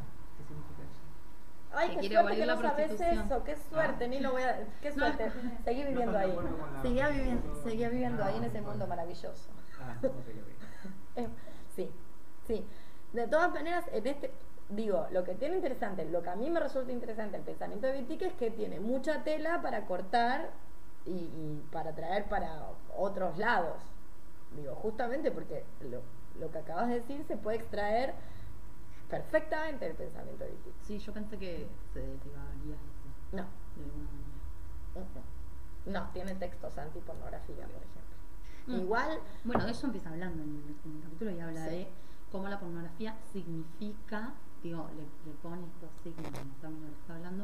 Ay, Que qué quiere abolir que la no sabes prostitución. eso, qué suerte, ni lo voy a... Qué No. suerte, seguí viviendo ahí. Seguía viviendo, seguía viviendo ahí en ese Ah, mundo maravilloso. Ah. [LAUGHS] Eh, sí, sí. De todas maneras, en este, digo, lo que tiene interesante, lo que a mí me resulta interesante el pensamiento de Vitique es que tiene mucha tela para cortar y, y para traer para otros lados. Digo, justamente porque lo, lo que acabas de decir se puede extraer perfectamente del pensamiento Vitique. sí yo pensé que se derivaría eso No, de alguna manera. No, tiene textos antipornografía, por ejemplo. Mm. Igual, Bueno, de eso empieza hablando en el, en el capítulo y habla Sí. de cómo la pornografía significa, digo, le, le pone estos signos en de los que está hablando,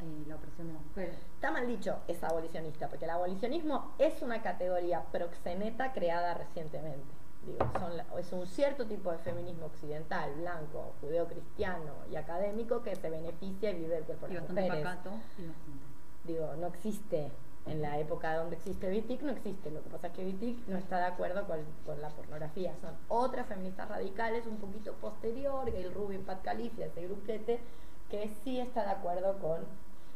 eh, la opresión de las mujeres. está mal dicho, es abolicionista, porque el abolicionismo es una categoría proxeneta creada recientemente. Digo, son la- es un cierto tipo de feminismo occidental, blanco, judeocristiano y académico que se beneficia y vive del cuerpo de las mujeres. pacato. Digo, no existe en la época donde existe Vitic, no existe. Lo que pasa es que Vitic no está de acuerdo con, con la pornografía. Son otras feministas radicales un poquito posterior, Gail Rubin, Pat Califia, ese gruquete, que sí está de acuerdo con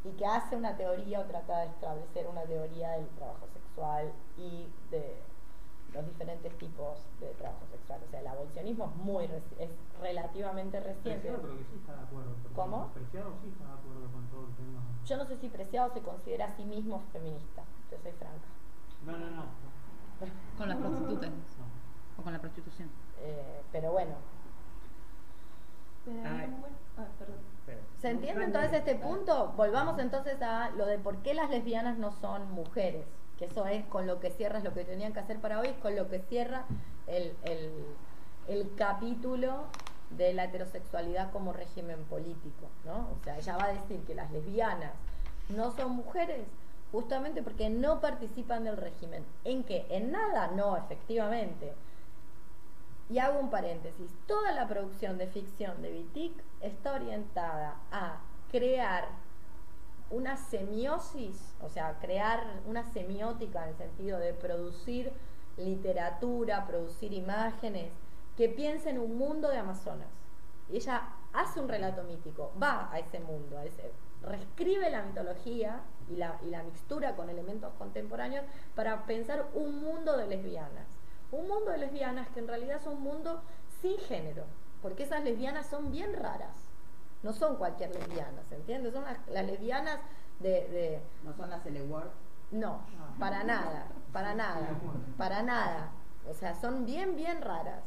y que hace una teoría o trata de establecer una teoría del trabajo sexual y de los diferentes tipos de trabajo sexual. O sea, el abolicionismo es muy reci- es relativamente reciente. Preciado creo que sí está de acuerdo. por ¿Cómo? Preciado sí está de acuerdo con todo el tema. Yo no sé si Preciado se considera a sí mismo feminista, te soy franca. No, no, no. Con las prostitutas no. o con la prostitución. Eh, pero bueno, Pero ah. ¿se entiende entonces este punto? Volvamos entonces a lo de por qué las lesbianas no son mujeres. Eso es con lo que cierra, es lo que tenían que hacer para hoy, es con lo que cierra el, el, el capítulo de la heterosexualidad como régimen político, ¿no? O sea, ella va a decir que las lesbianas no son mujeres justamente porque no participan del régimen. ¿En qué? En nada, no, efectivamente. Y hago un paréntesis. Toda la producción de ficción de Vitic está orientada a crear una semiosis, o sea, crear una semiótica en el sentido de producir literatura, producir imágenes, que piense en un mundo de Amazonas. Y ella hace un relato mítico, va a ese mundo, a ese, reescribe la mitología y la, y la mixtura con elementos contemporáneos para pensar un mundo de lesbianas. Un mundo de lesbianas que en realidad es un mundo sin género, porque esas lesbianas son bien raras. No son cualquier lesbiana, ¿se entiende? Son las, las lesbianas de, de- No son las L-Word. No, para nada, para nada, para nada. O sea, son bien, bien raras.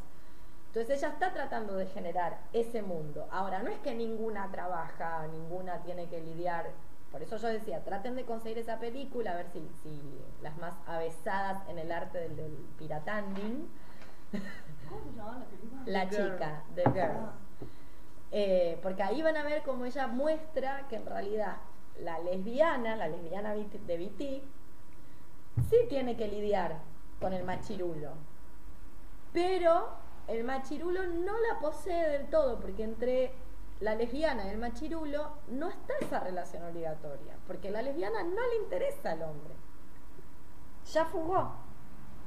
Entonces ella está tratando de generar ese mundo. Ahora, no es que ninguna trabaja, ninguna tiene que lidiar. Por eso yo decía, traten de conseguir esa película, a ver si, si las más avesadas en el arte del, del piratanding, ¿Cómo se llamaba la película? la The Girl. chica, The Girl. Eh, porque ahí van a ver cómo ella muestra que en realidad la lesbiana, la lesbiana de BT, sí tiene que lidiar con el machirulo. Pero el machirulo no la posee del todo, porque entre la lesbiana y el machirulo no está esa relación obligatoria, porque la lesbiana no le interesa al hombre. Ya fugó.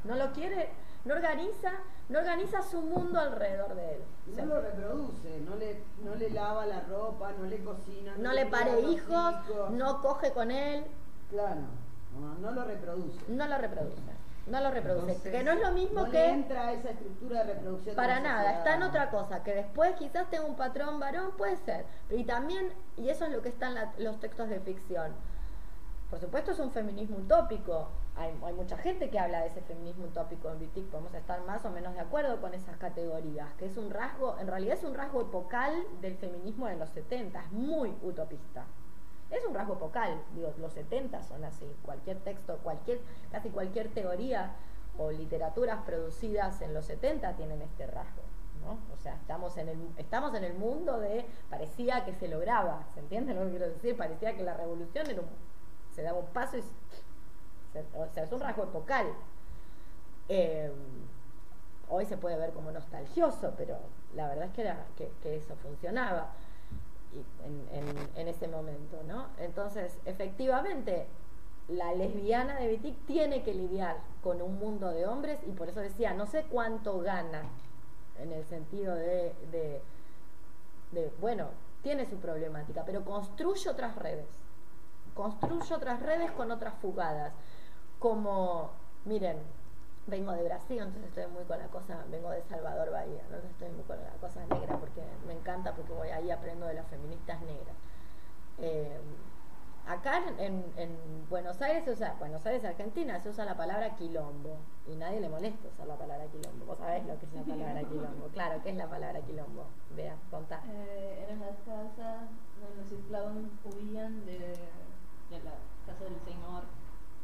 No lo quiere, no organiza, no organiza su mundo alrededor de él. No lo reproduce, no le, no le lava la ropa, no le cocina. no le pare hijos, hijos. no coge con él, Claro, no, no lo reproduce. no lo reproduce. No lo reproduce. Entonces, que no es lo mismo No le que entra esa estructura de reproducción. para nada, sociedad. está en otra cosa, que después quizás tenga un patrón varón, puede ser. Y también, y eso es lo que está en la- los textos de ficción. Por supuesto es un feminismo utópico. Hay, mucha gente que habla de ese feminismo utópico en Vitic, podemos estar más o menos de acuerdo con esas categorías, que es un rasgo, en realidad es un rasgo epocal del feminismo de los 70, es muy utopista. Es un rasgo epocal, digo, los 70 son así, cualquier texto, cualquier, casi cualquier teoría o literaturas producidas en los 70 tienen este rasgo, ¿no? O sea, estamos en el, estamos en el mundo de, parecía que se lograba, ¿se entiende lo que quiero decir? Parecía que la revolución era un, se daba un paso y o sea, es un rasgo epocal. Eh, hoy se puede ver como nostalgioso, pero la verdad es que, que, eso funcionaba en, en- en ese momento, ¿no? Entonces, efectivamente, la lesbiana de Vitic tiene que lidiar con un mundo de hombres y por eso decía, no sé cuánto gana en el sentido de, de, de, bueno, tiene su problemática, pero construye otras redes, construye otras redes con otras fugadas, como, miren, vengo de Brasil, entonces estoy muy con la cosa, vengo de Salvador Bahía, entonces estoy muy con la cosa negra porque me encanta porque voy ahí aprendo de las feministas negras. Eh, acá en Buenos Aires se usa, Buenos Aires, Argentina, se usa la palabra quilombo y nadie le molesta usar la palabra quilombo. Vos sabés lo que es la palabra quilombo. Claro, ¿qué es la palabra quilombo? Vea, contá. eh, eran las casas donde los esclavos huían de, de la casa del señor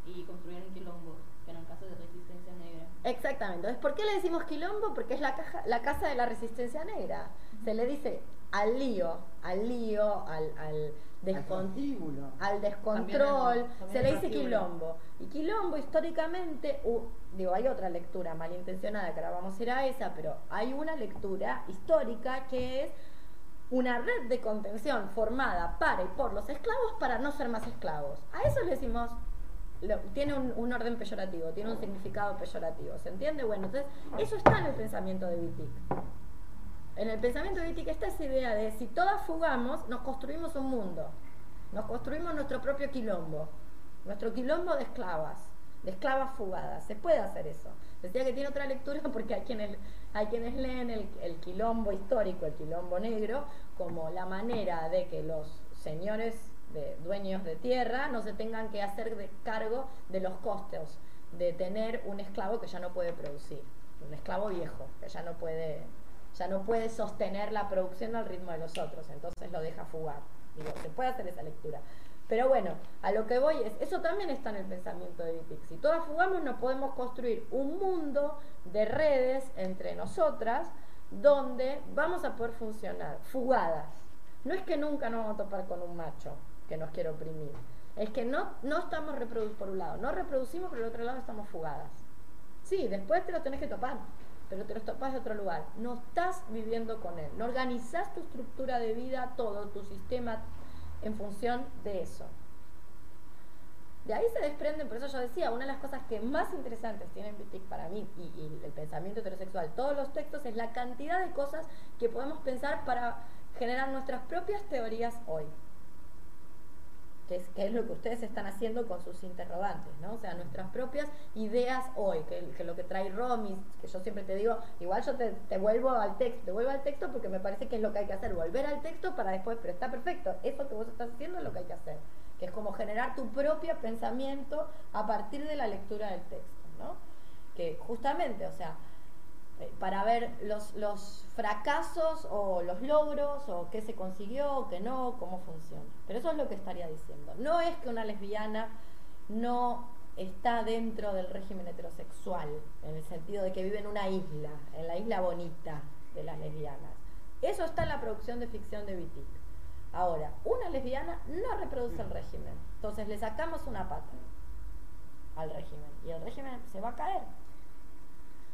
y construían un quilombo, que eran casas de resistencia negra. Exactamente. Entonces, ¿por qué le decimos quilombo? Porque es la, caja, la casa de la resistencia negra. Se le dice al lío, al lío, al, al Al descon- prostíbulo. al descontrol, También el- también se le dice quilombo. Y quilombo históricamente, u- digo, hay otra lectura malintencionada que ahora vamos a ir a esa, pero hay una lectura histórica que es una red de contención formada para y por los esclavos para no ser más esclavos. A eso le decimos, tiene un, un orden peyorativo, tiene un significado peyorativo, ¿se entiende? Bueno, entonces eso está en el pensamiento de Wittig. En el pensamiento de Wittig está esa idea de si todas fugamos, nos construimos un mundo, nos construimos nuestro propio quilombo, nuestro quilombo de esclavas, de esclavas fugadas. Se puede hacer eso. Decía que tiene otra lectura [LAUGHS] porque hay quienes, hay quienes leen el, el quilombo histórico, el quilombo negro, como la manera de que los señores de, dueños de tierra no se tengan que hacer de cargo de los costes de tener un esclavo que ya no puede producir, un esclavo viejo que ya no puede ya no puede sostener la producción al ritmo de los otros, entonces lo deja fugar. Digo, se puede hacer esa lectura. Pero bueno, a lo que voy es, eso también está en el pensamiento de Wittig. Si todas fugamos, no podemos construir un mundo de redes entre nosotras donde vamos a poder funcionar, fugadas. No es que nunca nos vamos a topar con un macho que nos quiere oprimir. Es que no, no estamos reproduciendo, por un lado, no reproducimos, pero por el otro lado estamos fugadas. Sí, después te lo tenés que topar, pero te los topas de otro lugar. No estás viviendo con él. No organizás tu estructura de vida, todo tu sistema en función de eso. De ahí se desprenden, por eso yo decía, una de las cosas que más interesantes tienen Wittig para mí y el pensamiento heterosexual, todos los textos, es la cantidad de cosas que podemos pensar para generar nuestras propias teorías hoy. Que es, que es lo que ustedes están haciendo con sus interrogantes, ¿no? O sea, nuestras propias ideas hoy, que, que lo que trae Romy, que yo siempre te digo, igual yo te, te vuelvo al texto, te vuelvo al texto porque me parece que es lo que hay que hacer, volver al texto para después, pero está perfecto, eso que vos estás haciendo es lo que hay que hacer, que es como generar tu propio pensamiento a partir de la lectura del texto, ¿no? Que justamente, o sea, para ver los, los fracasos o los logros o qué se consiguió o qué no, cómo funciona. Pero eso es lo que estaría diciendo. No es que una lesbiana no está dentro del régimen heterosexual, en el sentido de que vive en una isla, en la isla bonita de las lesbianas. Eso está en la producción de ficción de Wittig. Ahora, una lesbiana no reproduce el régimen. Entonces le sacamos una pata al régimen y el régimen se va a caer.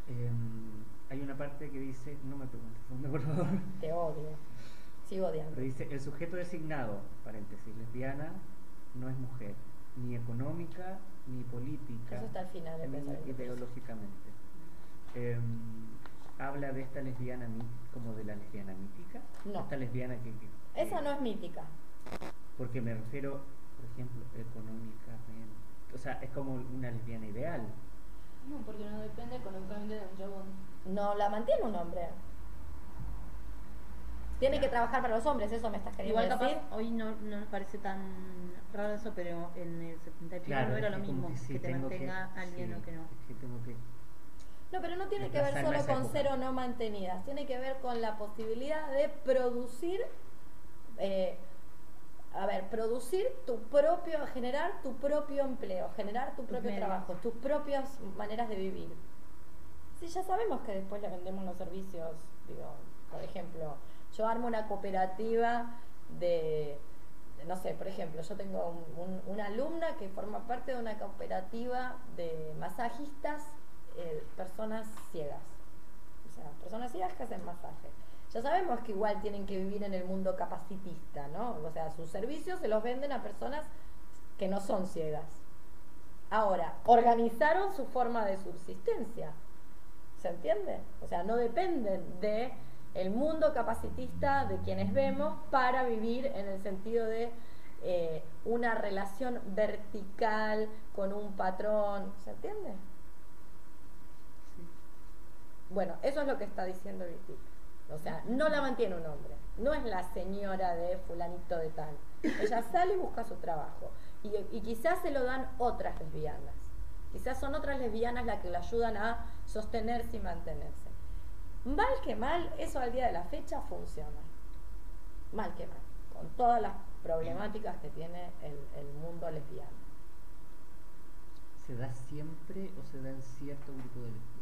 Em, hay una parte que dice, no me preguntes, ¿dónde, por favor? Te odio. Sigo odiando. Pero dice, el sujeto designado, paréntesis, lesbiana, no es mujer, ni económica, ni política, Eso está al final ni ideológicamente. Em, habla de esta lesbiana como de la lesbiana mítica. No. Esta lesbiana que, que- Esa no es mítica. Porque me refiero, por ejemplo, económicamente. O sea, es como una lesbiana ideal. No, porque no depende económicamente de un chabón. No la mantiene un hombre. Tiene que trabajar para los hombres, eso me estás queriendo Igual capaz decir. hoy no, no nos parece tan raro eso, pero en el 71 no era lo mismo que, sí, te mantenga alguien sí, o que no. es que tengo que No, pero no tiene que ver solo con época. ser o no mantenidas. Tiene que ver con la posibilidad de producir, eh, a ver, producir tu propio, generar tu propio empleo, generar tu propio trabajo, tus propias maneras de vivir. Sí, ya sabemos que después le vendemos los servicios, digo, por ejemplo, yo armo una cooperativa de, no sé, por ejemplo, yo tengo un- un- una alumna que forma parte de una cooperativa de masajistas, eh, personas ciegas, o sea, personas ciegas que hacen masaje. Ya sabemos que igual tienen que vivir en el mundo capacitista, ¿no? O sea, sus servicios se los venden a personas que no son ciegas. Ahora, organizaron su forma de subsistencia. ¿Se entiende? O sea, no dependen de el mundo capacitista de quienes vemos para vivir en el sentido de eh, una relación vertical con un patrón. ¿Se entiende? Bueno, eso es lo que está diciendo Wittig. O sea, no la mantiene un hombre. No es la señora de fulanito de tal. Ella sale y busca su trabajo. Y, y quizás se lo dan otras lesbianas. Quizás son otras lesbianas las que la ayudan a sostenerse y mantenerse. Mal que mal, eso al día de la fecha funciona. Mal que mal. Con todas las problemáticas que tiene el, el mundo lesbiano. ¿Se da siempre o se da en cierto grupo de lesbianas?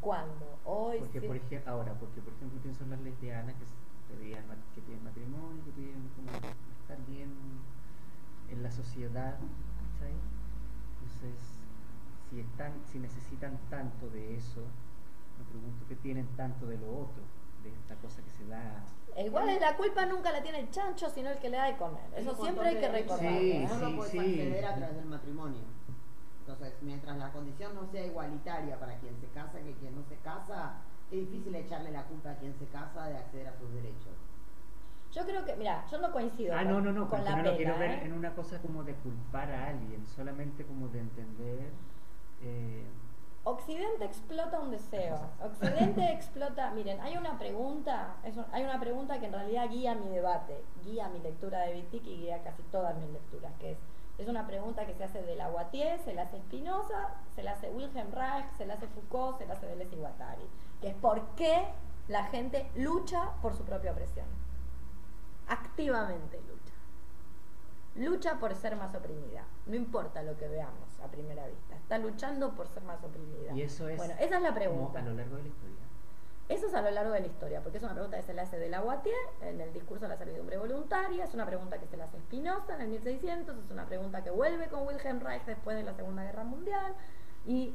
¿Cuándo? Hoy Porque, sí. por ejemplo, ahora, porque por ejemplo pienso en las lesbianas que, pedían que piden matrimonio, que piden como estar bien en la sociedad, ¿cachai? Entonces, si están, si necesitan tanto de eso, me pregunto qué tienen tanto de lo otro, de esta cosa que se da. E Igual es la culpa nunca la tiene el chancho, sino el que le da de comer. Eso siempre hay que recordarlo. Sí. No lo sí, puedes sí. acceder a través del matrimonio. Entonces, mientras la condición no sea igualitaria para quien se casa que quien no se casa, es difícil echarle la culpa a quien se casa de acceder a sus derechos. Yo creo que, mira, yo no coincido Ah, con, no, no, no, con la no pena. lo quiero ver ¿eh? en una cosa como de culpar a alguien, solamente como de entender. eh, Occidente explota un deseo. Occidente [LAUGHS] explota. Miren, hay una pregunta, es un- hay una pregunta que en realidad guía mi debate, guía mi lectura de Wittig y guía casi todas mis lecturas, que es es una pregunta que se hace de Lavoisier, se la hace Spinoza, se la hace Wilhelm Reich, se la hace Foucault, se la hace Deleuze y Guattari, que es por qué la gente lucha por su propia opresión. Activamente lucha. Lucha por ser más oprimida. No importa lo que veamos a primera vista. Está luchando por ser más oprimida. y eso es Bueno, esa es la pregunta. a lo largo de la historia. Eso es a lo largo de la historia, porque es una pregunta que se le hace de Lavoisier en el discurso de la servidumbre voluntaria, es una pregunta que se le hace Spinoza en el 1600, es una pregunta que vuelve con Wilhelm Reich después de la Segunda Guerra Mundial y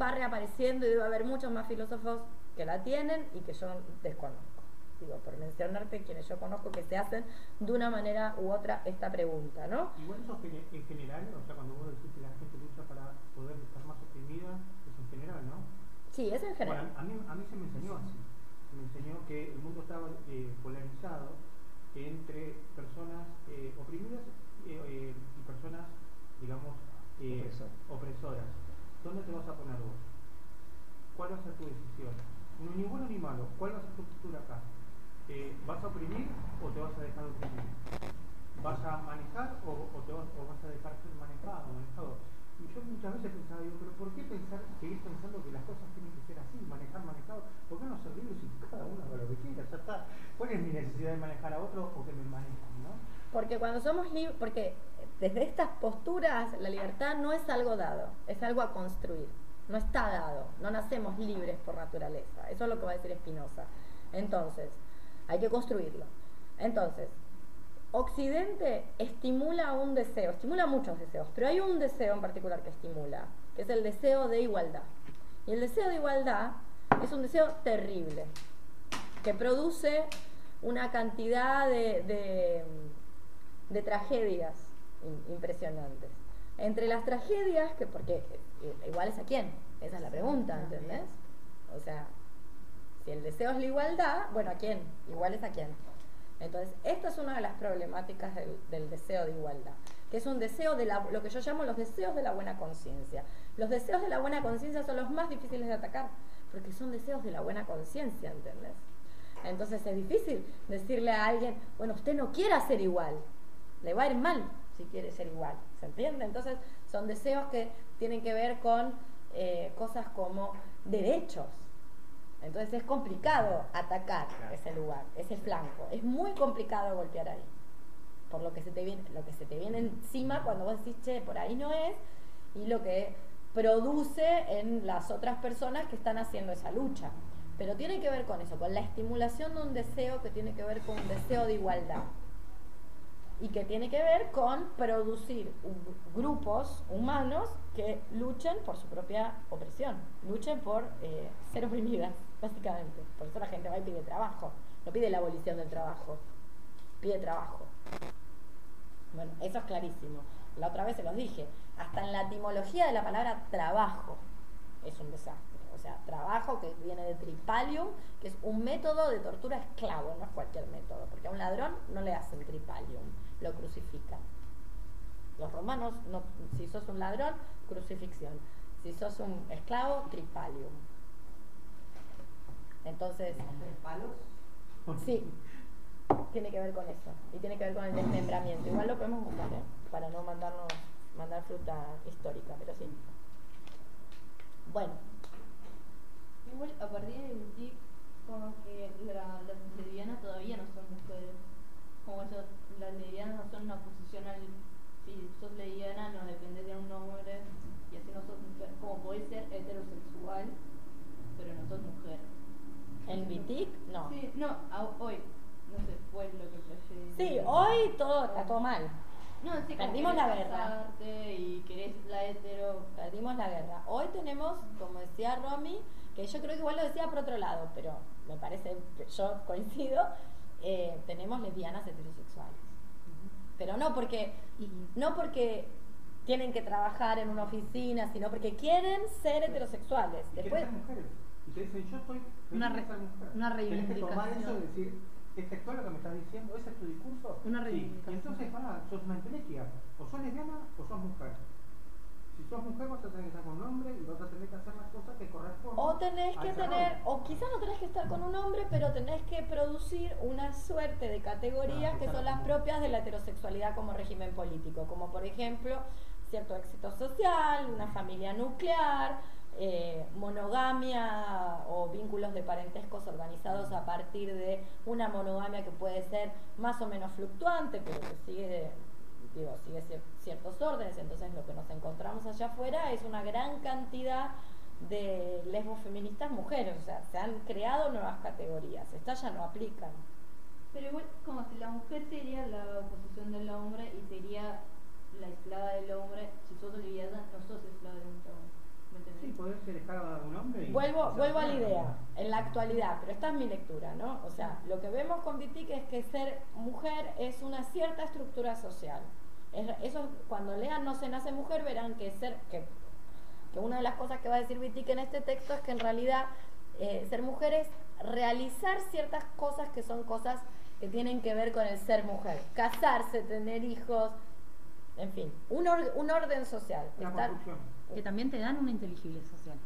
va reapareciendo y debe haber muchos más filósofos que la tienen y que yo desconozco. Digo, por mencionarte quienes yo conozco que se hacen de una manera u otra esta pregunta, ¿no? Igual eso en general, o sea, cuando vos decís que la gente lucha para poder estar más oprimida, es en general, ¿no? Sí, es en general. Bueno, a mí, a mí se me enseñó así. Se me enseñó que el mundo estaba eh, polarizado entre personas eh, oprimidas eh, y personas, digamos, Opresor. opresoras, ¿dónde te vas a poner vos? ¿Cuál va a ser tu decisión? Ni bueno ni malo, ¿cuál va a ser tu postura acá? ¿Vas a oprimir o te vas a dejar oprimir? ¿Vas a manejar o, te vas, a dejar ser manejado, manejado? Y yo muchas veces pensaba, digo, pero ¿por qué pensar, seguir pensando que las cosas tienen que ser así, manejar, manejado? ¿Por qué no ser libres y cada uno haga lo que quiera? Ya está. ¿Cuál es mi necesidad de manejar a otro o que me manejen, no? Porque cuando somos libres, porque desde estas posturas la libertad no es algo dado, es algo a construir. No está dado, no nacemos libres por naturaleza. Eso es lo que va a decir Spinoza. Entonces, hay que construirlo. Entonces, Occidente estimula un deseo, estimula muchos deseos, pero hay un deseo en particular que estimula, que es el deseo de igualdad. Y el deseo de igualdad es un deseo terrible, que produce una cantidad de, de, de tragedias im- impresionantes. Entre las tragedias, que porque eh, igual es a quién, esa es la pregunta, ¿entendés? O sea, si el deseo es la igualdad, bueno, ¿a quién? Igual es a quién. Entonces, esta es una de las problemáticas del, deseo de igualdad, que es un deseo de la, lo que yo llamo los deseos de la buena conciencia. Los deseos de la buena conciencia son los más difíciles de atacar, porque son deseos de la buena conciencia, ¿entendés? Entonces es difícil decirle a alguien, bueno, usted no quiera ser igual, le va a ir mal si quiere ser igual, ¿se entiende? Entonces son deseos que tienen que ver con eh, cosas como derechos. Entonces es complicado atacar Claro. ese lugar, ese flanco. Es muy complicado golpear ahí. Por lo que se te viene, lo que se te viene encima cuando vos decís, che, por ahí no es, y lo que produce en las otras personas que están haciendo esa lucha. Pero tiene que ver con eso, con la estimulación de un deseo que tiene que ver con un deseo de igualdad. Y que tiene que ver con producir grupos humanos que luchen por su propia opresión, luchen por eh, ser oprimidas, básicamente. Por eso la gente va y pide trabajo, no pide la abolición del trabajo, pide trabajo. Bueno, eso es clarísimo. La otra vez se los dije, hasta en la etimología de la palabra trabajo es un desastre. O sea, trabajo que viene de tripalium, que es un método de tortura esclavo, no es cualquier método, porque a un ladrón no le hacen tripalium, lo crucifican. Los romanos, no, si sos un ladrón, crucifixión. Si sos un esclavo, tripalium. Entonces, ¿Tres palos? Sí, tiene que ver con eso. Y tiene que ver con el desmembramiento. Igual lo podemos buscar, ¿eh? Para no mandarnos, mandar fruta histórica, pero sí. Bueno, Igual a partir de Boutique, como que la- las lesbianas todavía no son mujeres. Como eso, las lesbianas no son una posición al. Si sos lesbiana, no dependes de un hombre y así no sos mujer. Como podés ser heterosexual, pero no sos mujer. En Vitic, no. Sí, no, a- hoy. No sé, fue lo que. Sí, hoy todo está todo mal. No, sí, Perdimos la guerra. y querés la hetero. Perdimos la guerra. Hoy tenemos, como decía Romy, que yo creo que igual lo decía por otro lado, pero me parece, yo coincido, eh, tenemos lesbianas heterosexuales. Pero no porque, no porque tienen que trabajar en una oficina, sino porque quieren ser heterosexuales. Y Después, quieren ser mujeres. Y te dicen, yo soy Una re- una Tenés que tomar eso y reivindicación. decir, ¿es textual lo que me estás diciendo? ¿Ese es tu discurso? Una Sí. Y reivindicación. entonces, pará, sos una entelequia. O sos lesbiana o sos mujer. Si sos mujer vas a tener que estar con un hombre y vas a tener que hacer las cosas que corresponden. o tenés que tener, rol. o quizás no tenés que estar con un hombre, pero tenés que producir una suerte de categorías que son la las propias de la heterosexualidad como régimen político, como por ejemplo cierto éxito social, una familia nuclear, eh, monogamia o vínculos de parentescos organizados a partir de una monogamia que puede ser más o menos fluctuante, pero que sigue, digo, sigue cier- ciertos órdenes. Entonces lo que nos encontramos allá afuera es una gran cantidad de lesbos feministas mujeres, o sea, se han creado nuevas categorías, estas ya no aplican. Pero igual, como si la mujer sería la oposición del hombre y sería la esclava del hombre, si sos lesbiana, no sos esclava de un hombre. Sí, podés ser esclava de un hombre y... Vuelvo, vuelvo a la idea, en la actualidad, pero esta es mi lectura, ¿no? O sea, lo que vemos con Vitic es que ser mujer es una cierta estructura social. Es- eso, cuando lean No se nace mujer, verán que ser, que, que una de las cosas que va a decir Vitic en este texto es que en realidad eh, ser mujer es realizar ciertas cosas que son cosas que tienen que ver con el ser mujer. Casarse, tener hijos, en fin, un, or- un orden social. Una Está- construcción. Que también te dan una inteligibilidad social.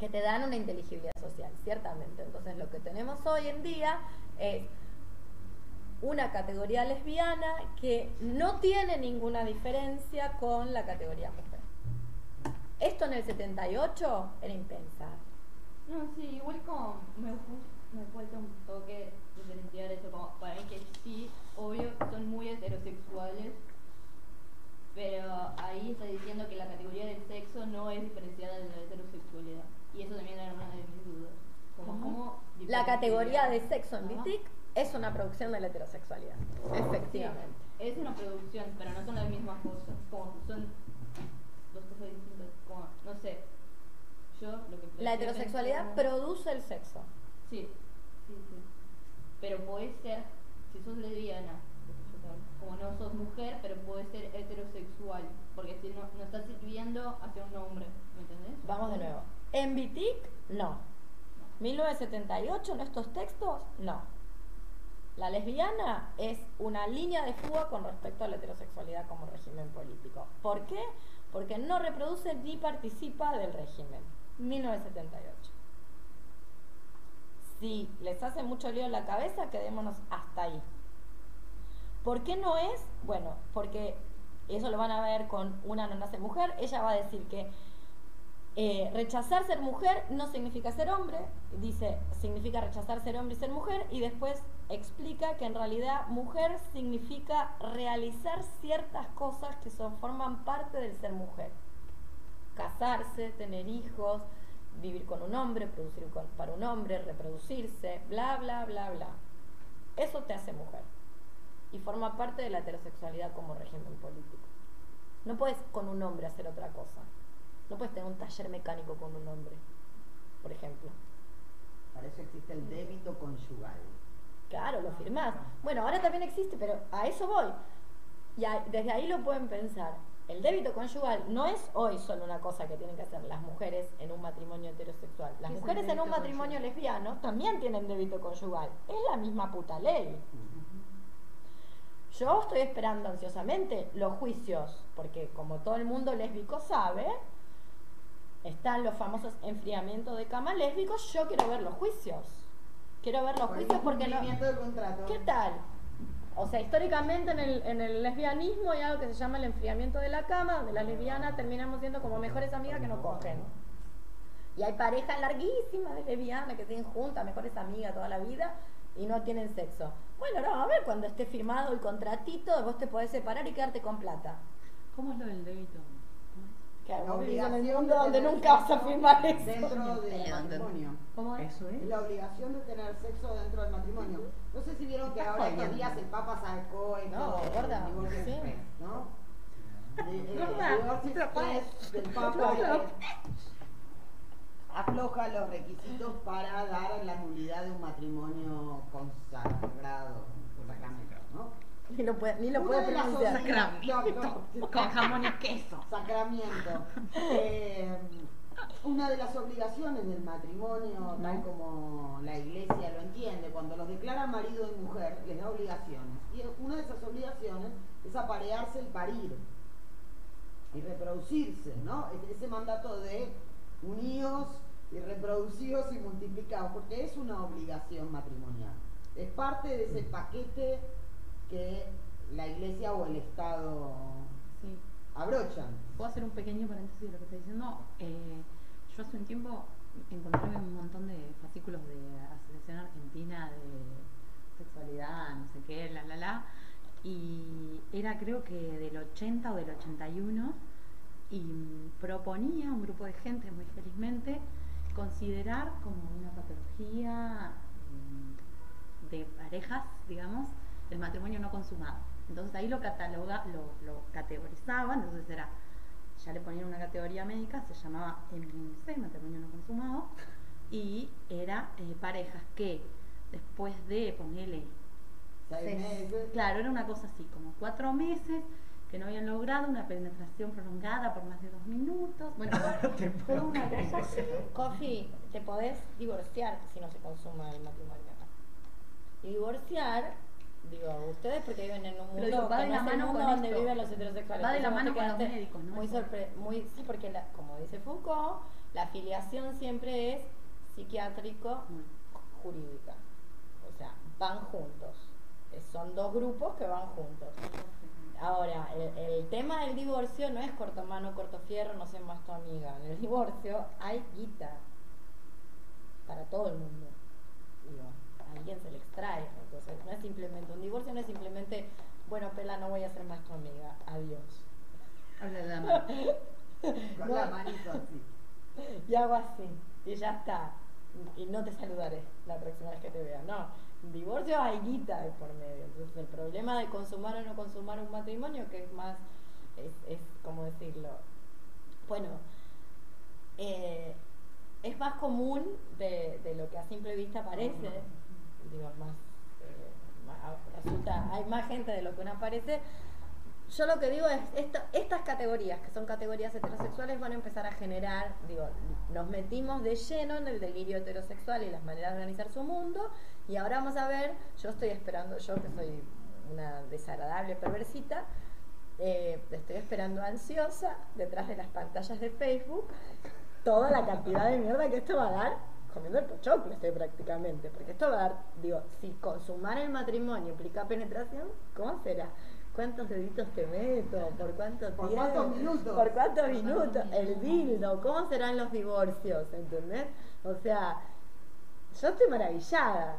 que te dan una inteligibilidad social, ciertamente. Entonces lo que tenemos hoy en día es una categoría lesbiana que no tiene ninguna diferencia con la categoría mujer. Esto en el 78 era impensable. No, sí, igual como me, me falta un toque diferenciar eso, como para mí que sí, obvio, son muy heterosexuales, pero ahí está diciendo que la categoría del sexo no es diferenciada de la heterosexualidad. Y eso también era una de mis dudas. Como, ¿Cómo? ¿cómo La categoría de sexo en. BITIC es una producción de la heterosexualidad, efectivamente. Es una producción, pero no son las mismas cosas. Como son dos cosas distintas. Como, no sé. Yo lo que La heterosexualidad produce el sexo. Sí, sí, sí. Pero puede ser, si sos lesbiana, como no sos mujer, pero puede ser heterosexual. Porque si no, no estás sirviendo hacia un hombre. ¿Me entendés? Vamos de nuevo. En BITIC, no. 1978, en estos textos, no. La lesbiana es una línea de fuga con respecto a la heterosexualidad como régimen político. ¿Por qué? Porque no reproduce ni participa del régimen. 1978. Si les hace mucho lío en la cabeza, quedémonos hasta ahí. ¿Por qué no es? Bueno, porque eso lo van a ver con una no nace mujer. Ella va a decir que eh, rechazar ser mujer no significa ser hombre, dice significa rechazar ser hombre y ser mujer, y después explica que en realidad mujer significa realizar ciertas cosas que son, forman parte del ser mujer. Casarse, tener hijos, vivir con un hombre, producir con- para un hombre, reproducirse, bla, bla, bla, bla. Eso te hace mujer. Y forma parte de la heterosexualidad como régimen político. No puedes con un hombre hacer otra cosa. No puedes tener un taller mecánico con un hombre, por ejemplo. Para eso existe el débito conyugal. Claro, lo firmás. Bueno, ahora también existe, pero a eso voy. Y a- desde ahí lo pueden pensar. El débito conyugal no es hoy solo una cosa que tienen que hacer las mujeres en un matrimonio heterosexual. Las ¿Qué es el mujeres en un matrimonio conyugal? lesbiano también tienen débito conyugal. Es la misma puta ley. Yo estoy esperando ansiosamente los juicios, porque como todo el mundo lésbico sabe, están los famosos enfriamientos de cama lésbicos, yo quiero ver los juicios. Quiero ver los Por juicios porque no... contrato. ¿Qué tal? O sea, históricamente en el, en el lesbianismo hay algo que se llama el enfriamiento de la cama, donde las lesbianas terminamos siendo como mejores amigas que no cogen. Y hay parejas larguísimas de lesbianas que siguen juntas, mejores amigas toda la vida, y no tienen sexo. Bueno, no, a ver, cuando esté firmado el contratito, vos te podés separar y quedarte con plata. ¿Cómo es lo del débito? Claro, La obligación mundo de donde nunca vas a firmar eso. Dentro del matrimonio. ¿Cómo es? Eso Es es. la obligación de tener sexo dentro del matrimonio. No sé si vieron que ahora estos días el Papa sacó esto No, gorda, sí. ¿no? De- del Papa eh, afloja los requisitos para dar la nulidad de un matrimonio consagrado, sacramento, ¿no? Ni lo puede, ni lo puede de las pronunciar. obligaciones- no, no, Con jamón y queso. sacramiento. Eh, una de las obligaciones del matrimonio, tal como la iglesia lo entiende, cuando los declara marido y mujer, les da obligaciones. Y una de esas obligaciones es aparearse el parir y reproducirse, ¿no? Es- Ese mandato de unidos y reproducidos y multiplicados, porque es una obligación matrimonial. Es parte de ese paquete que la iglesia o el Estado Sí. abrochan. ¿Puedo hacer un pequeño paréntesis de lo que está diciendo? Eh, yo hace un tiempo encontré un montón de fascículos de Asociación Argentina de Sexualidad, no sé qué, la, la, la. Y era creo que del 80 o del 81 y proponía un grupo de gente, muy felizmente, considerar como una patología mm, de parejas, digamos, el matrimonio no consumado. Entonces ahí lo cataloga, lo, lo categorizaban, entonces era, ya le ponían una categoría médica, se llamaba MNC, matrimonio no consumado, y era eh, parejas que después de meses. Claro, era una cosa así, como cuatro meses que no habían logrado una penetración prolongada por más de dos minutos. Bueno, [LAUGHS] toda una cosa así. Coffee, te podés divorciar si no se consuma el matrimonio. Y divorciar Digo, ustedes porque viven en un mundo digo, va que de no la es el mano mundo con donde esto. viven los heterosexuales. Va de la mano con los médicos, ¿no? Muy sorpre muy, sí, porque la- como dice Foucault, la afiliación siempre es psiquiátrico jurídica. O sea, van juntos. Son dos grupos que van juntos. Ahora, el, el tema del divorcio no es corto mano, corto fierro, no sé más tu amiga. En el divorcio hay guita para todo el mundo. Digo, a alguien se le extrae. Entonces, no es simplemente un divorcio, no es simplemente, bueno, Pela, no voy a ser más tu amiga, adiós. Habla la [LAUGHS] mano. Con No. la manito así. Y hago así, y ya está. Y no te saludaré la próxima vez que te vea. No, divorcio hay guita de por medio. Entonces, el problema de consumar o no consumar un matrimonio, que es más, es, es como decirlo, bueno, eh, es más común de, de lo que a simple vista parece. Digo, más, eh, resulta, hay más gente de lo que uno parece. Yo lo que digo es, esta- estas categorías, que son categorías heterosexuales, van a empezar a generar, digo, nos metimos de lleno en el delirio heterosexual y las maneras de organizar su mundo, y ahora vamos a ver, yo estoy esperando, yo que soy una desagradable perversita, eh, estoy esperando ansiosa detrás de las pantallas de Facebook toda la cantidad de mierda que esto va a dar comiendo el pochoclo estoy prácticamente porque esto va a dar digo si consumar el matrimonio implica penetración ¿cómo será? ¿Cuántos deditos te meto? ¿por cuánto ¿Por tiempo? cuántos minutos? ¿por cuántos minutos? el dildo ¿cómo serán los divorcios? ¿entendés? o sea yo estoy maravillada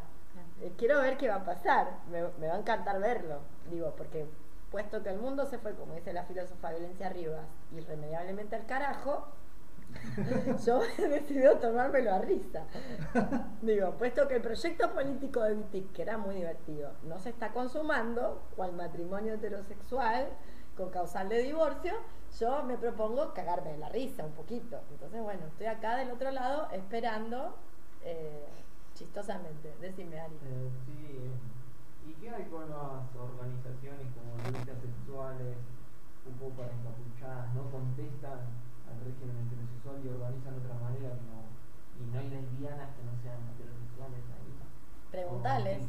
eh, quiero ver qué va a pasar. Me, me va a encantar verlo. Digo, porque puesto que el mundo se fue, como dice la filósofa Valencia Rivas, irremediablemente al carajo, [LAUGHS] yo [LAUGHS] he decidido tomármelo a risa. [LAUGHS] Digo, puesto que el proyecto político de Vitic, que era muy divertido, no se está consumando, cual matrimonio heterosexual con causal de divorcio, yo me propongo cagarme de la risa un poquito. Entonces, bueno, estoy acá del otro lado esperando eh, chistosamente. Decime, Ari. Eh, sí, eh, ¿y qué hay con las organizaciones como luchas sexuales, un poco para encapuchadas, no contestan régimen heterosexual y organizan de otra manera que no, y no hay lesbianas que no sean heterosexuales ahí? Preguntales.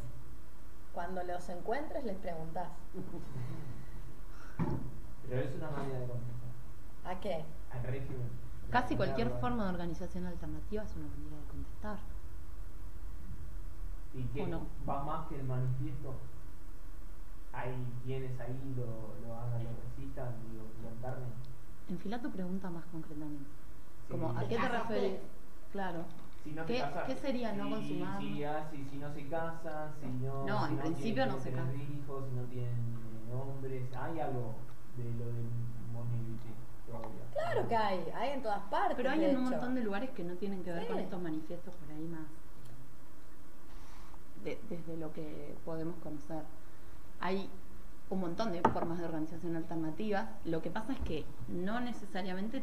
Cuando los encuentres, les preguntás. [LAUGHS] Pero es una manera de contestar ¿A qué? al régimen. Casi cualquier Claro. forma de organización alternativa es una manera de contestar. ¿Y qué? ¿O no? ¿Va más que el manifiesto? ¿Hay quienes ahí lo, lo hagan, lo resistan, digo, lo encarnen? Enfila tu pregunta más concretamente. Sí. Como, ¿a qué te referís? Claro. Si no ¿Qué- casas. qué sería no consumar? Si, ah, si, si no se casan, si no. No, si en principio tienen no se casan. hijos, si no tienen eh, hombres. Hay algo de lo del todavía. Claro que hay, hay en todas partes. Pero hay en un hecho. montón de lugares que no tienen que ver con estos manifiestos por ahí más. de- desde lo que podemos conocer. Hay un montón de formas de organización alternativas. Lo que pasa es que no necesariamente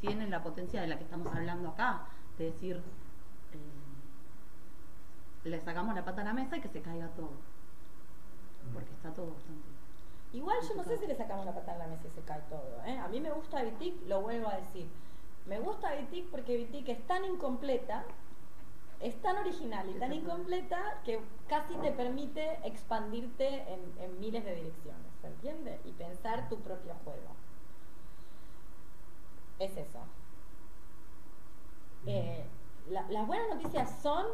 tienen la potencia de la que estamos hablando acá, de decir, eh, le sacamos la pata a la mesa y que se caiga todo. Porque está todo bastante. Igual yo no sé si le sacamos la pata en la mesa y se cae todo. ¿eh? A mí me gusta Vitic, lo vuelvo a decir. Me gusta Vitic porque Vitic es tan incompleta, es tan original y tan incompleta que casi te permite expandirte en, en miles de direcciones, ¿se entiende? Y pensar tu propio juego. Es eso. Eh, la- las buenas noticias son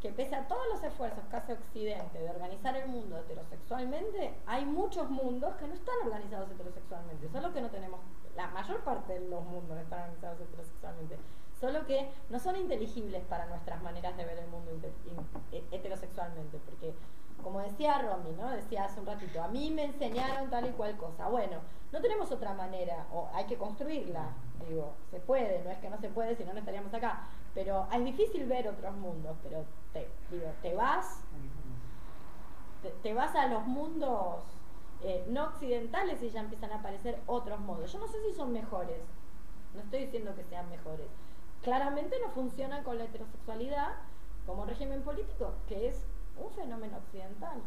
que pese a todos los esfuerzos que hace Occidente de organizar el mundo heterosexualmente, hay muchos mundos que no están organizados heterosexualmente, solo que no tenemos, la mayor parte de los mundos están organizados heterosexualmente, solo que no son inteligibles para nuestras maneras de ver el mundo he- heterosexualmente, porque como decía Romy, ¿no? Decía hace un ratito, a mí me enseñaron tal y cual cosa. Bueno, no tenemos otra manera, o hay que construirla, digo, se puede, no es que no se puede, si no, no estaríamos acá. Pero es difícil ver otros mundos, pero te, digo, te vas, te, te vas a los mundos eh, no occidentales y ya empiezan a aparecer otros modos. Yo no sé si son mejores, no estoy diciendo que sean mejores. Claramente no funcionan con la heterosexualidad como régimen político, que es un fenómeno occidental.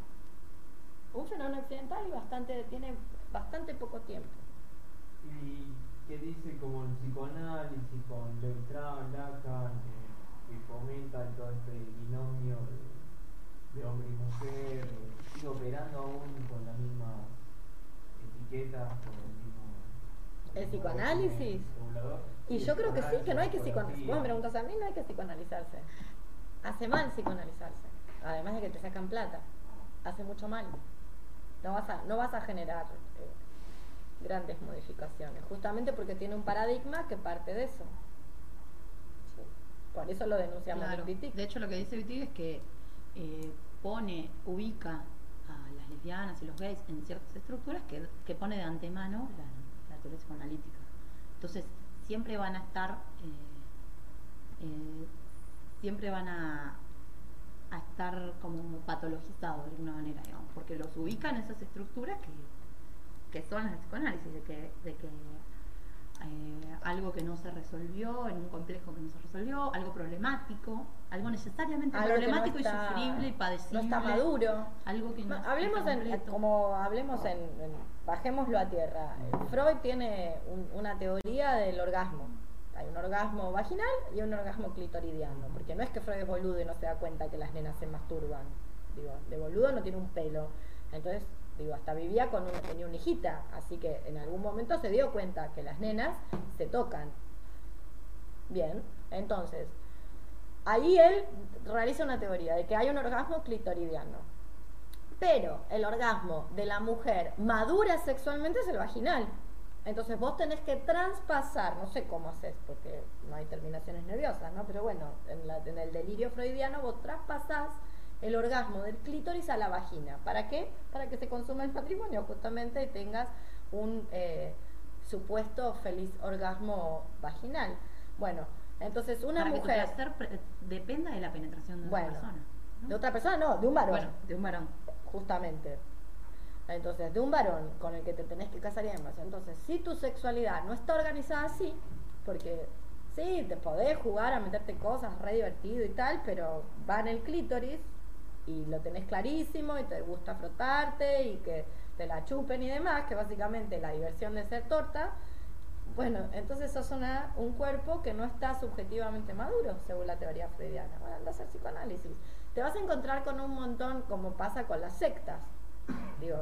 Un fenómeno occidental y bastante, tiene bastante poco tiempo. ¿Y qué dice como el psicoanálisis con Beltrán, Lacan, eh, que fomenta todo este binomio de, de hombre y mujer, eh, sigue operando aún con la misma etiqueta, con el mismo... ¿El psicoanálisis? regulador. Y yo creo que sí, que no hay que psicoanalizarse. Vos me preguntas a mí, no hay que psicoanalizarse. Hace mal psicoanalizarse. Además de que te sacan plata. Hace mucho mal. No vas a, no vas a generar eh, grandes modificaciones. Justamente porque tiene un paradigma que parte de eso. Sí. Por eso lo denunciamos Claro. en. De hecho, lo que dice Wittig es que eh, pone, ubica a las lesbianas y los gays en ciertas estructuras que, que pone de antemano la, la teoría psicoanalítica. Entonces, siempre van a estar, eh, eh, siempre van a, estar como patologizados de alguna manera, digamos, porque los ubican esas estructuras que, que son las psicoanálisis, que, de que eh, algo que no se resolvió, en un complejo que no se resolvió, algo problemático, algo necesariamente Algo que no problemático está- y sufrible y padecible. No está maduro. Algo que no hablemos en, como hablemos en, en- bajémoslo a tierra. Freud tiene un- una teoría del orgasmo. Hay un orgasmo vaginal y un orgasmo clitoridiano, porque no es que Freud es boludo y no se da cuenta que las nenas se masturban. Digo, de boludo no tiene un pelo. Entonces, digo, hasta vivía con una, tenía una hijita, así que en algún momento se dio cuenta que las nenas se tocan. Bien, entonces, ahí él realiza una teoría de que hay un orgasmo clitoridiano. Pero el orgasmo de la mujer madura sexualmente es el vaginal. Entonces vos tenés que traspasar, no sé cómo haces, porque no hay terminaciones nerviosas, ¿no? Pero bueno, en, en el delirio freudiano vos traspasás el orgasmo del clítoris a la vagina. ¿Para qué? Para que se consuma el matrimonio justamente y tengas un eh, supuesto feliz orgasmo vaginal. Bueno, entonces una Para que tu mujer... placer dependa de la penetración de Bueno, otra persona. ¿no? De otra persona, no, de un varón. Bueno, de un varón. justamente. Entonces, de un varón con el que te tenés que casar y demás. Entonces, si tu sexualidad no está organizada así, porque sí, te podés jugar a meterte cosas re divertido y tal, pero va en el clítoris y lo tenés clarísimo y te gusta frotarte y que te la chupen y demás, que básicamente la diversión de ser torta. Bueno, entonces sos una, un cuerpo que no está subjetivamente maduro, según la teoría freudiana. Bueno, anda a hacer psicoanálisis. Te vas a encontrar con un montón, como pasa con las sectas. Digo,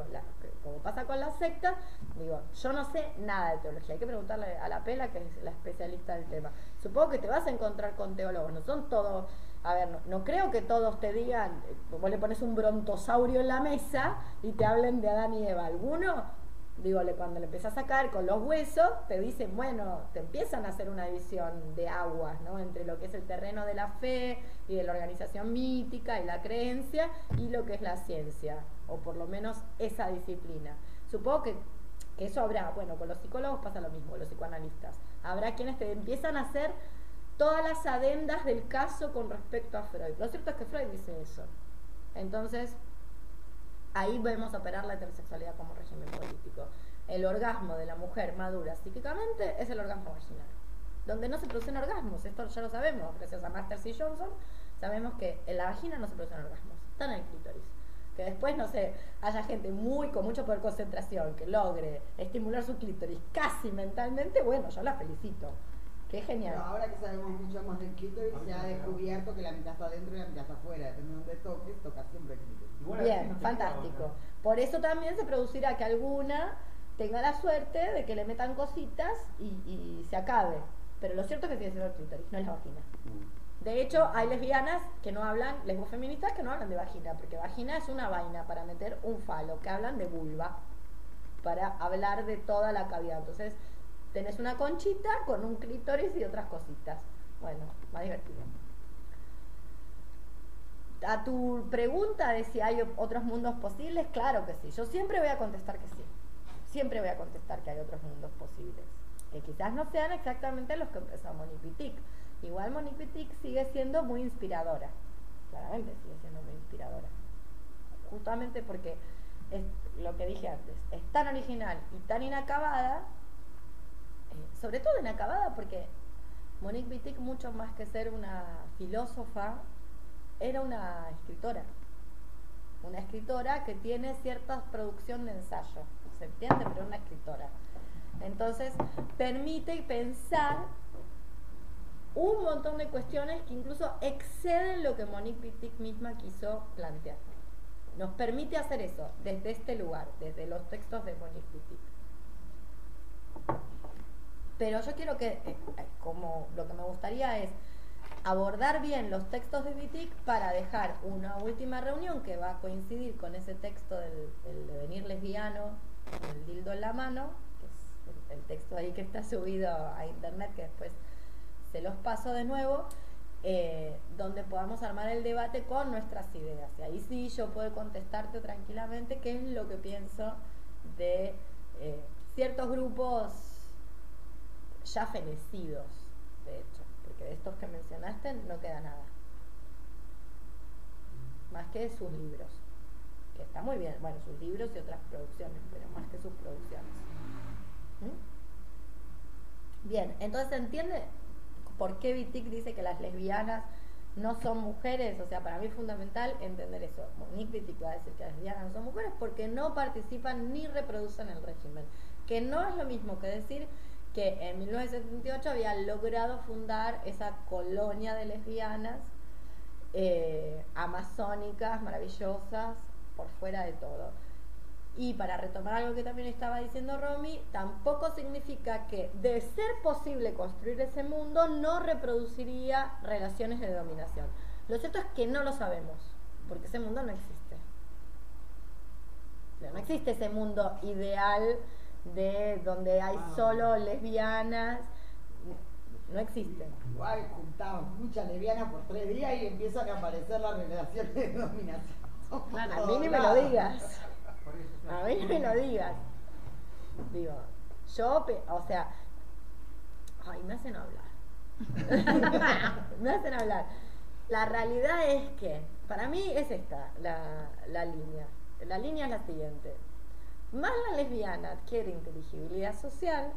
como pasa con las sectas, digo, yo no sé nada de teología. Hay que preguntarle a la Pela, que es la especialista del tema. Supongo que te vas a encontrar con teólogos, no son todos. A ver, no, creo que todos te digan, eh, vos le pones un brontosaurio en la mesa y te hablen de Adán y Eva. Alguno digo, cuando le empezás a caer con los huesos, te dicen, bueno, te empiezan a hacer una división de aguas, ¿no? Entre lo que es el terreno de la fe y de la organización mítica y la creencia y lo que es la ciencia, o por lo menos esa disciplina. Supongo que, que eso habrá, bueno, con los psicólogos pasa lo mismo, los psicoanalistas. Habrá quienes te empiezan a hacer todas las adendas del caso con respecto a Freud. Lo cierto es que Freud dice eso. Entonces, ahí vemos operar la heterosexualidad como régimen político. El orgasmo de la mujer madura psíquicamente es el orgasmo vaginal. Donde no se producen orgasmos, esto ya lo sabemos, gracias a Masters y Johnson, sabemos que en la vagina no se producen orgasmos, están en el clítoris. Que después, no sé, haya gente muy con mucho poder de concentración que logre estimular su clítoris casi mentalmente, bueno, yo la felicito. Qué genial. Pero ahora que sabemos mucho más del clítoris, se ha descubierto que la mitad está adentro y la mitad está afuera. Depende de dónde toques, toca siempre el Bien, fantástico. Por eso también se producirá que alguna tenga la suerte de que le metan cositas y, y se acabe. Pero lo cierto es que sigue siendo el clítoris, no es la vagina. De hecho, hay lesbianas que no hablan, lesbofeministas que no hablan de vagina, porque vagina es una vaina para meter un falo, que hablan de vulva, para hablar de toda la cavidad. Entonces, tenés una conchita con un clítoris y otras cositas. Bueno, más divertido. A tu pregunta de si hay otros mundos posibles, claro que sí. Yo siempre voy a contestar que sí. Siempre voy a contestar que hay otros mundos posibles. Que quizás no sean exactamente los que empezó Monique Wittig. Igual Monique Wittig sigue siendo muy inspiradora. Claramente sigue siendo muy inspiradora. Justamente porque es lo que dije antes. Es tan original y tan inacabada. Eh, sobre todo inacabada porque Monique Wittig, mucho más que ser una filósofa, era una escritora. Una escritora que tiene cierta producción de ensayo. ¿Se entiende? Pero una escritora. Entonces, permite pensar un montón de cuestiones que incluso exceden lo que Monique Wittig misma quiso plantear. Nos permite hacer eso desde este lugar, desde los textos de Monique Wittig. Pero yo quiero que, eh, como lo que me gustaría es abordar bien los textos de Wittig para dejar una última reunión que va a coincidir con ese texto del, devenir lesbiano, el dildo en la mano, que es el, texto ahí que está subido a internet, que después se los paso de nuevo, eh, donde podamos armar el debate con nuestras ideas. Y ahí sí yo puedo contestarte tranquilamente qué es lo que pienso de eh, ciertos grupos ya fenecidos, de hecho, porque de estos que mencionaste no queda nada. Más que sus libros, que está muy bien, bueno, sus libros y otras producciones, pero más que sus producciones. ¿Mm? Bien, entonces entiende por qué Wittig dice que las lesbianas no son mujeres, o sea, para mí es fundamental entender eso. Monique Wittig va a decir que las lesbianas no son mujeres porque no participan ni reproducen el régimen, que no es lo mismo que decir que en 1978 había logrado fundar esa colonia de lesbianas eh, amazónicas, maravillosas, por fuera de todo. Y para retomar algo que también estaba diciendo Romy, tampoco significa que de ser posible construir ese mundo no reproduciría relaciones de dominación. Lo cierto es que no lo sabemos, porque ese mundo no existe. No existe ese mundo ideal de donde hay solo lesbianas, no existe. Igual juntamos muchas lesbianas por tres días y empiezan a aparecer las relaciones de dominación. Claro, a mí ni me lo digas. A mí ni me lo digas. Digo, yo, o sea, ay, me hacen hablar. [LAUGHS] me hacen hablar. La realidad es que, para mí es esta la, la línea. La línea es la siguiente. Más la lesbiana adquiere inteligibilidad social,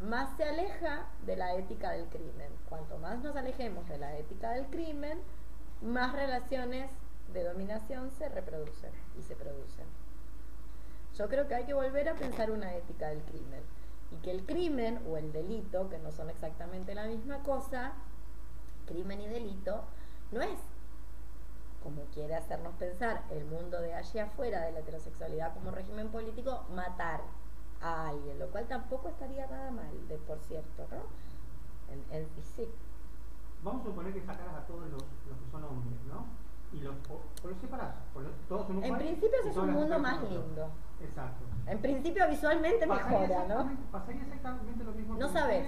más se aleja de la ética del crimen. Cuanto más nos alejemos de la ética del crimen, más relaciones de dominación se reproducen y se producen. Yo creo que hay que volver a pensar una ética del crimen y que el crimen o el delito, que no son exactamente la misma cosa, crimen y delito, no es como quiere hacernos pensar el mundo de allí afuera de la heterosexualidad como régimen político, matar a alguien, lo cual tampoco estaría nada mal, de por cierto, ¿no? En, en- y sí. Vamos a suponer que sacaras a todos los, los que son hombres, ¿no? Y los, o, o los separás, o los- todos son un En país principio es un mundo más lindo. Exacto. En principio visualmente Pasaría mejora, ¿no? Pasaría exactamente lo mismo No que sabes.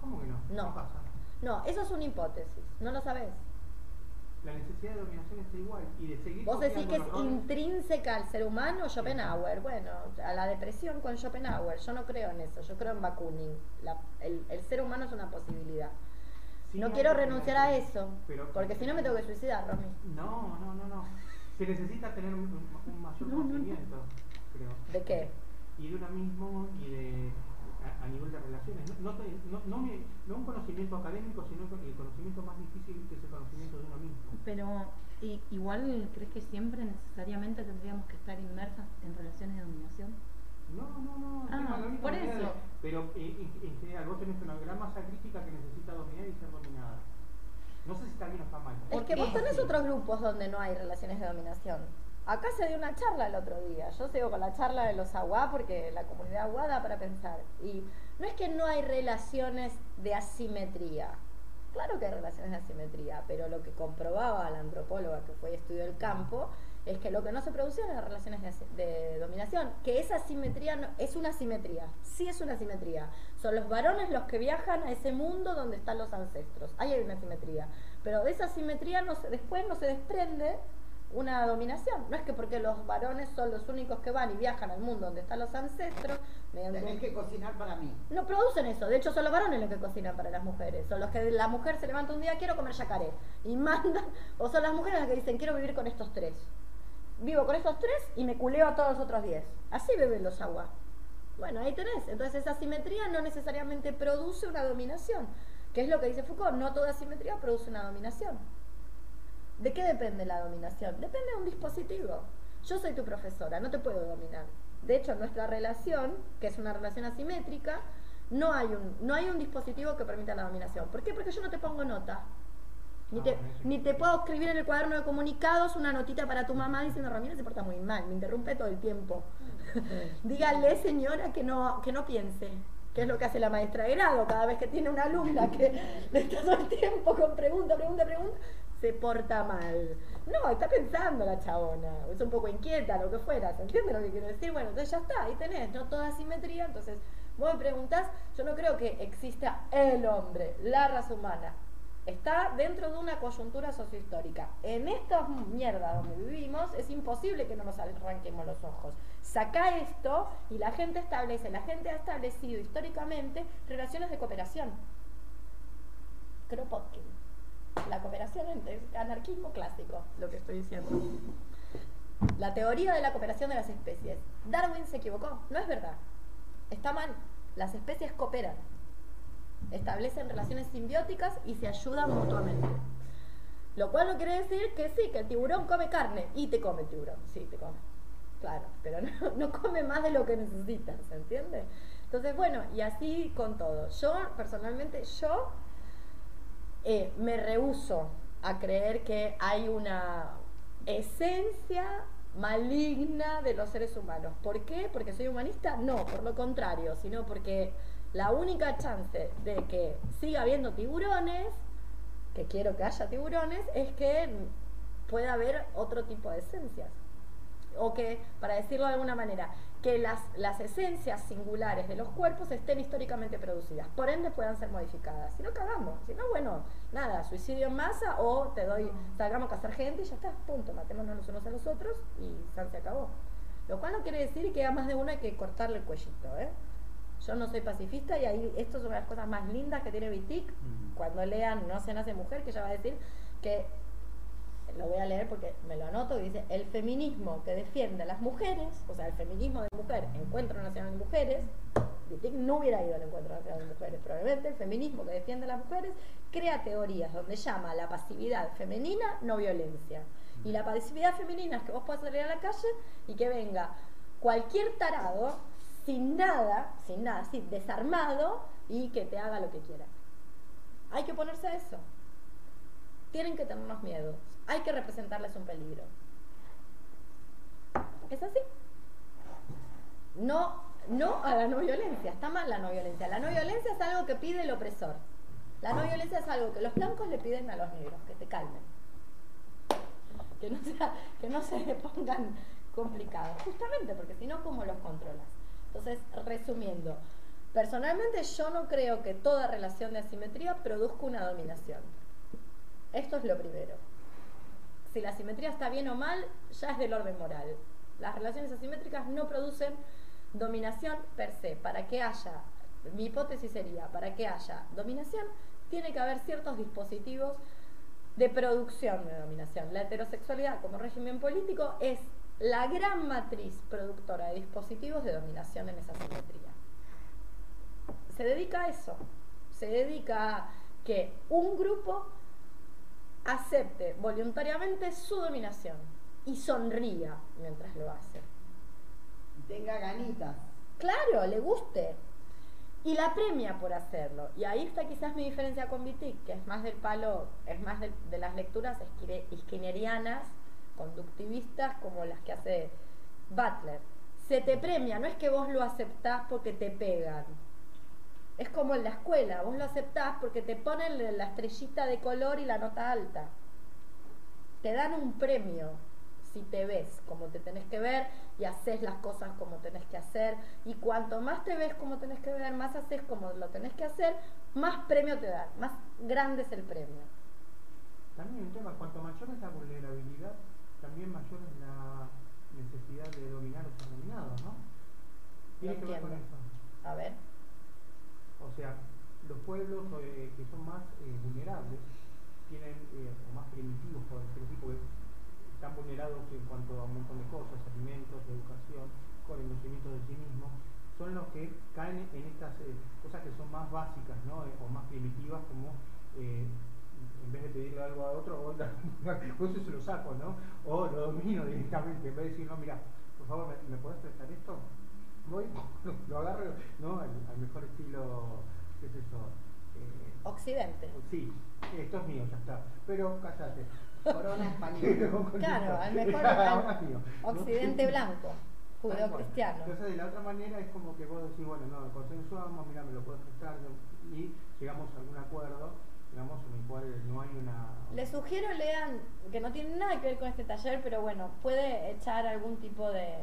¿Cómo que no? No. ¿Qué pasa? No, eso es una hipótesis, no lo sabes. La necesidad de dominación está igual y de seguir Vos decís que es roles. intrínseca al ser humano, Schopenhauer. Bueno, a la depresión con Schopenhauer. Yo no creo en eso, yo creo en Bakunin. La- el, el ser humano es una posibilidad. Sí no quiero renunciar a eso, pero- porque si no me tengo que suicidar, Romy. No, no, no, no. Se necesita tener un, un mayor No, no, no. conocimiento, creo. ¿De qué? Y de uno mismo y de a, nivel de relaciones. No, no, te- no, no me- no un conocimiento académico, sino el conocimiento más difícil que es el conocimiento de uno mismo. Pero igual, ¿crees que siempre necesariamente tendríamos que estar inmersas en relaciones de dominación? No, no, no. Ah, la por eso. de- pero eh, en, en general, vos tenés una gran masa crítica que necesita dominar y ser dominada. No sé si está bien o está mal. Es ¿Por que vos tenés otros grupos donde no hay relaciones de dominación. Acá se dio una charla el otro día. Yo sigo con la charla de los aguá porque la comunidad aguá da para pensar. Y no es que no hay relaciones de asimetría. Claro que hay relaciones de asimetría, pero lo que comprobaba la antropóloga que fue y estudió el campo es que lo que no se producían eran relaciones de, asi- de dominación. Que esa asimetría no- es una asimetría. Sí es una asimetría. Son los varones los que viajan a ese mundo donde están los ancestros. Ahí hay una asimetría. Pero de esa asimetría no se- después no se desprende una dominación. No es que porque los varones son los únicos que van y viajan al mundo donde están los ancestros, mediante Tenés que cocinar para mí. no producen eso, de hecho son los varones los que cocinan para las mujeres, son los que la mujer se levanta un día, quiero comer yacaré, y mandan, o son las mujeres las que dicen, quiero vivir con estos tres. Vivo con estos tres y me culeo a todos los otros diez. Así beben los aguas. Bueno, ahí tenés. Entonces esa simetría no necesariamente produce una dominación. Que es lo que dice Foucault, no toda simetría produce una dominación. ¿De qué depende la dominación? Depende de un dispositivo. Yo soy tu profesora, no te puedo dominar. De hecho, nuestra relación, que es una relación asimétrica, no hay un, no hay un dispositivo que permita la dominación. ¿Por qué? Porque yo no te pongo nota. Ni Ah, te, ni te puedo escribir en el cuaderno de comunicados una notita para tu mamá diciendo Ramírez se porta muy mal, me interrumpe todo el tiempo. [LAUGHS] [LAUGHS] Dígale, señora, que no, que no piense. Que es lo que hace la maestra de grado cada vez que tiene una alumna que [LAUGHS] le está todo el tiempo con pregunta, pregunta, pregunta, se porta mal. No, está pensando la chabona, es un poco inquieta, lo que fuera, ¿se entiende lo que quiero decir? Bueno, entonces ya está, ahí tenés, no toda simetría, entonces vos me preguntás, yo no creo que exista el hombre, la raza humana, está dentro de una coyuntura sociohistórica. En esta mierda donde vivimos es imposible que no nos arranquemos los ojos. Saca esto y la gente establece, la gente ha establecido históricamente relaciones de cooperación. Kropotkin. La cooperación es anarquismo clásico, lo que estoy diciendo. La teoría de la cooperación de las especies. Darwin se equivocó, no es verdad. Está mal. Las especies cooperan establecen relaciones simbióticas y se ayudan mutuamente. Lo cual no quiere decir que sí, que el tiburón come carne y te come el tiburón, sí, te come. Claro, pero no, [LAUGHS] no come más de lo que necesita, ¿se entiende? Entonces, bueno, y así con todo. Yo, personalmente, yo eh, me rehuso a creer que hay una esencia maligna de los seres humanos. ¿Por qué? ¿Porque soy humanista? No, por lo contrario, sino porque la única chance de que siga habiendo tiburones, que quiero que haya tiburones, es que pueda haber otro tipo de esencias. O que, para decirlo de alguna manera, que las, las esencias singulares de los cuerpos estén históricamente producidas, por ende puedan ser modificadas. Si no, cagamos. Si no, bueno, nada, suicidio en masa o te doy, salgamos a cazar gente y ya está, punto, matémonos los unos a los otros y San se acabó. Lo cual no quiere decir que a más de uno hay que cortarle el cuellito, ¿eh? Yo no soy pacifista y ahí esto es una de las cosas más lindas que tiene Vitic. Cuando lean No se nace mujer, que ella va a decir que, lo voy a leer porque me lo anoto, dice, el feminismo que defiende a las mujeres, o sea, el feminismo de mujer, Encuentro Nacional de Mujeres, no hubiera ido al Encuentro Nacional de Mujeres, probablemente el feminismo que defiende a las mujeres crea teorías donde llama la pasividad femenina no violencia. Y la pasividad femenina es que vos puedas salir a la calle y que venga cualquier tarado sin nada, sin nada, así, desarmado y que te haga lo que quiera. Hay que oponerse a eso. Tienen que tenernos miedo. Hay que representarles un peligro. Es así. No, no a la no violencia. Está mal la no violencia. La no violencia es algo que pide el opresor. La no violencia es algo que los blancos le piden a los negros, que te calmen. Que no, sea, que no se pongan complicados. Justamente porque si no, ¿cómo los controlas? Entonces, resumiendo, personalmente yo no creo que toda relación de asimetría produzca una dominación. Esto es lo primero. Si la asimetría está bien o mal, ya es del orden moral. Las relaciones asimétricas no producen dominación per se. Para que haya, mi hipótesis sería, para que haya dominación, tiene que haber ciertos dispositivos de producción de dominación. La heterosexualidad como régimen político es la gran matriz productora de dispositivos de dominación en esa simetría. Se dedica a eso, se dedica a que un grupo acepte voluntariamente su dominación y sonría mientras lo hace. Y tenga ganitas. Claro, le guste. Y la premia por hacerlo. Y ahí está quizás mi diferencia con Vitic, que es más del palo, es más de, de las lecturas skinnerianas, conductivistas, como las que hace Butler. Se te premia, no es que vos lo aceptás porque te pegan. Es como en la escuela, vos lo aceptás porque te ponen la estrellita de color y la nota alta. Te dan un premio si te ves como te tenés que ver y haces las cosas como tenés que hacer. Y cuanto más te ves como tenés que ver, más haces como lo tenés que hacer, más premio te dan, más grande es el premio. También un tema, cuanto mayor es la vulnerabilidad, también mayor es la necesidad de dominar o ser dominados, ¿no? Tiene que ver con eso. A ver. O sea, los pueblos eh, que son más eh, vulnerables tienen, eh, o más primitivos, por decirlo así, porque están vulnerados en cuanto a un montón de cosas, alimentos, educación, conocimientos de sí mismos, son los que caen en estas cosas que son más básicas, ¿no? O más primitivas, como en vez de pedirle algo a otro, o, la- o eso se lo saco, ¿no? O lo domino directamente, en vez de decir, no, mira, por favor, ¿me, me podés prestar esto? Voy, [LAUGHS] lo agarro, ¿no? Al, al mejor estilo, ¿qué es eso? Eh, Occidente. sí, esto es mío, ya está. Pero cállate. Corona española. [LAUGHS] Claro, al mejor [LAUGHS] al mío. Occidente ¿No? blanco, judeo-cristiano. Entonces, de la otra manera es como que vos decís, bueno, no, consensuamos, mira, me lo puedo prestar y llegamos a algún acuerdo, digamos, en el cual no hay una. Les sugiero lean, que no tiene nada que ver con este taller, pero bueno, puede echar algún tipo de,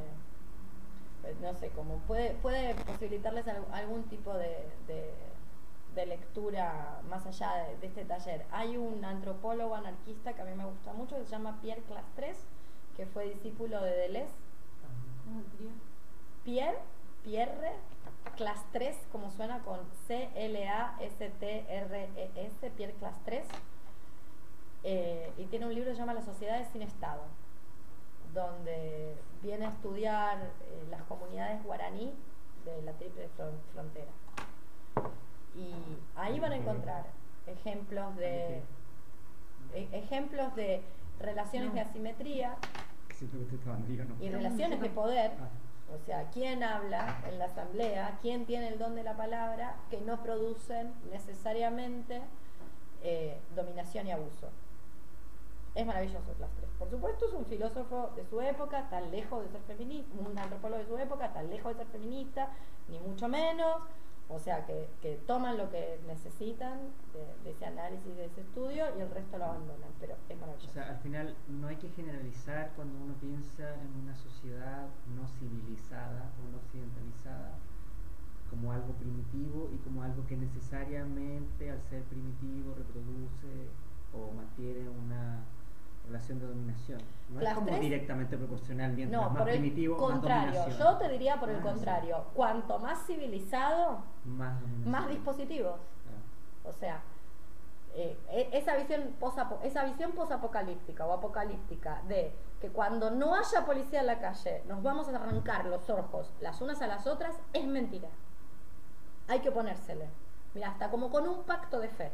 eh, no sé, como puede, puede posibilitarles al- algún tipo de, de- de lectura más allá de, de este taller. Hay un antropólogo anarquista que a mí me gusta mucho, que se llama Pierre Clastres, que fue discípulo de Deleuze. ¿Cómo? Pierre, Pierre, Clastres, como suena con C-L-A-S-T-R-E-S, Pierre Clastres. Eh, y tiene un libro que se llama Las sociedades sin Estado, donde viene a estudiar eh, las comunidades guaraní de la triple fron- frontera. Y ahí van a encontrar ejemplos de e- ejemplos de relaciones de asimetría y relaciones de poder Ah. o sea, quién habla en la asamblea, quién tiene el don de la palabra, que no producen necesariamente eh, dominación y abuso. Es maravilloso Clastres. Por supuesto, es un filósofo de su época, tan lejos de ser feminista, un antropólogo de su época, tan lejos de ser feminista, ni mucho menos. O sea, que, que toman lo que necesitan de, de ese análisis, de ese estudio, y el resto lo abandonan. Pero es O maravilloso. sea, al final no hay que generalizar cuando uno piensa en una sociedad no civilizada o no occidentalizada como algo primitivo y como algo que necesariamente al ser primitivo reproduce o mantiene una relación de dominación. No Las es como tres- directamente proporcional, mientras No, más por el primitivo, contrario. más. Yo te diría por el Ah, sí. contrario. Cuanto más civilizado, Más dispositivos. Ah. O sea, eh, e- esa visión posapo- esa visión posapocalíptica o apocalíptica de que cuando no haya policía en la calle nos vamos a arrancar los ojos las unas a las otras es mentira. Hay que ponérsele. Mira, hasta como con un pacto de fe.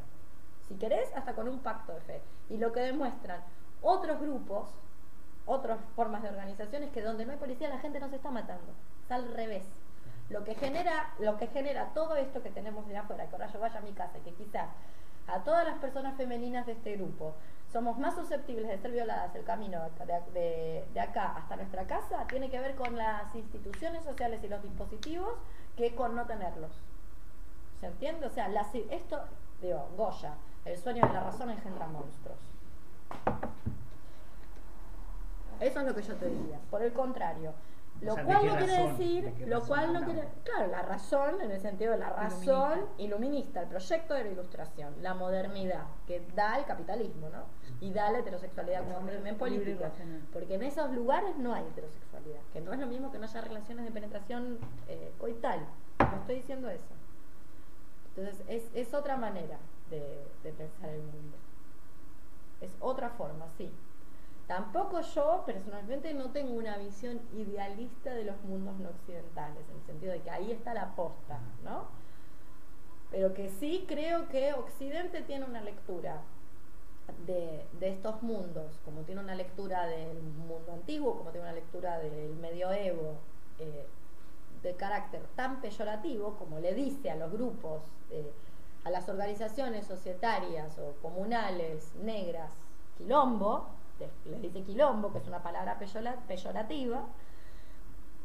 Si querés, hasta con un pacto de fe. Y lo que demuestran otros grupos, otras formas de organizaciones, que donde no hay policía la gente no se está matando. Es al revés. Lo que genera, lo que genera todo esto que tenemos de afuera, que ahora yo vaya a mi casa y que quizás a todas las personas femeninas de este grupo somos más susceptibles de ser violadas el camino de, acá hasta nuestra casa, tiene que ver con las instituciones sociales y los dispositivos que con no tenerlos. ¿Se entiende? O sea, esto, digo, Goya, el sueño de la razón engendra monstruos. Eso es lo que yo te diría. Por el contrario, lo O sea, ¿de cual no quiere decir, ¿De qué lo cual no quiere, claro, la razón en el sentido de la razón iluminista, el proyecto de la ilustración, la modernidad que da el capitalismo, ¿no? Y da la heterosexualidad como régimen político, porque en esos lugares no hay heterosexualidad, que no es lo mismo que no haya relaciones de penetración eh, coital. No estoy diciendo eso. Entonces, es, es otra manera de, de pensar el mundo. Es otra forma, sí. Tampoco yo, personalmente, no tengo una visión idealista de los mundos no occidentales, en el sentido de que ahí está la posta, ¿no? Pero que sí creo que Occidente tiene una lectura de, de estos mundos, como tiene una lectura del mundo antiguo, como tiene una lectura del medioevo, eh, de carácter tan peyorativo como le dice a los grupos, eh, a las organizaciones societarias o comunales negras, quilombo, les- les dice quilombo, que es una palabra peyorativa,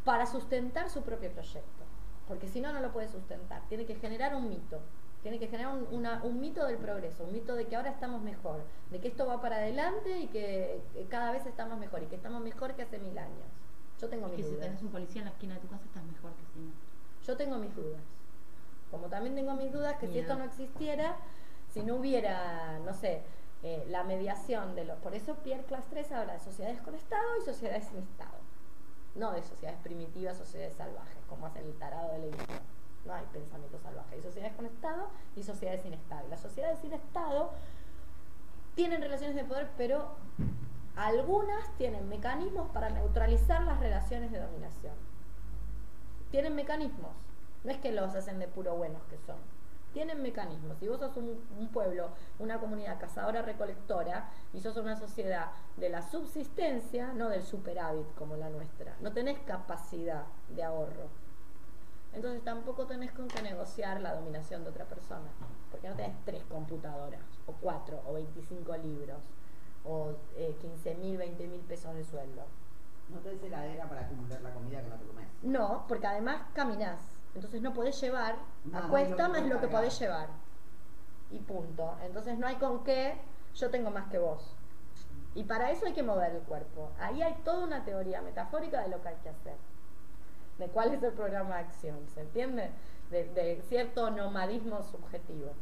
para sustentar su propio proyecto. Porque si no, no lo puede sustentar. Tiene que generar un mito. Tiene que generar un, una- un mito del progreso, un mito de que ahora estamos mejor, de que esto va para adelante y que cada vez estamos mejor y que estamos mejor que hace mil años. Yo tengo mis Que si dudas. tenés un policía en la esquina de tu casa estás mejor que si no. Yo tengo mis dudas. Como también tengo mis dudas que si esto no existiera, si no hubiera, no sé, eh, la mediación de los... Por eso Pierre Clastres habla de sociedades con Estado y sociedades sin Estado. No de sociedades primitivas, sociedades salvajes, como hace el tarado de Leviatán. No hay pensamiento salvaje. Hay sociedades con Estado y sociedades sin Estado. Las sociedades sin Estado tienen relaciones de poder, pero algunas tienen mecanismos para neutralizar las relaciones de dominación. Tienen mecanismos. No es que los hacen de puro buenos que son. Tienen mecanismos. Si vos sos un, un pueblo, una comunidad cazadora-recolectora y sos una sociedad de la subsistencia, no del superávit como la nuestra, no tenés capacidad de ahorro. Entonces tampoco tenés con qué negociar la dominación de otra persona, porque no tenés tres computadoras, o cuatro, o 25 libros, o eh, 15 mil, 20 mil pesos de sueldo. No tenés heladera para acumular la comida que no te comes. No, porque además caminás, entonces no podés llevar No, a cuesta más lo que podés llevar. Y punto. Entonces no hay con qué, yo tengo más que vos. Y para eso hay que mover el cuerpo. Ahí hay toda una teoría metafórica de lo que hay que hacer. De cuál es el programa de acción, ¿se entiende? De, de cierto nomadismo subjetivo.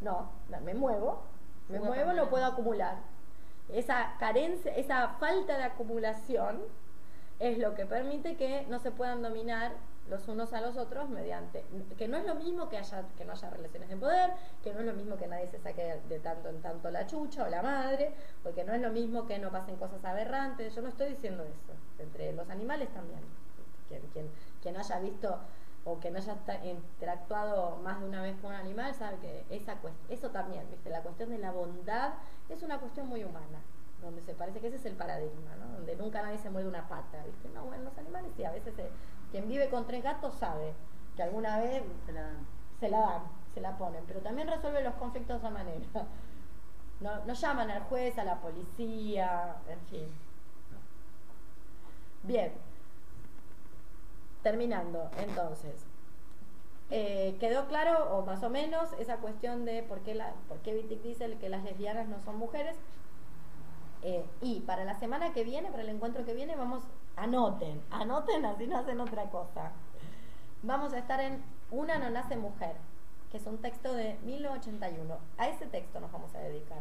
No, no, me muevo, me muevo, lo puedo acumular. Esa carencia, esa falta de acumulación es lo que permite que no se puedan dominar los unos a los otros mediante que no es lo mismo que haya que no haya relaciones de poder, que no es lo mismo que nadie se saque de tanto en tanto la chucha o la madre, porque no es lo mismo que no pasen cosas aberrantes. Yo no estoy diciendo eso. Entre los animales también. Quien, quien, quien haya visto o que no haya interactuado más de una vez con un animal sabe que esa eso también, ¿viste? La cuestión de la bondad es una cuestión muy humana, donde se parece que ese es el paradigma, ¿no? Donde nunca nadie se muerde una pata, ¿viste? No, bueno, los animales sí, a veces se- quien vive con tres gatos sabe que alguna vez Se la dan. se la dan, se la ponen, pero también resuelve los conflictos de esa manera. No, no llaman al juez, a la policía, en fin. Bien. Terminando, entonces. eh, ¿Quedó claro, o más o menos, esa cuestión de por qué, la, por qué Wittig dice que las lesbianas no son mujeres? Eh, y para la semana que viene, para el encuentro que viene, vamos, anoten, anoten así no hacen otra cosa. Vamos a estar en Una no nace mujer, que es un texto de 1981. A ese texto nos vamos a dedicar.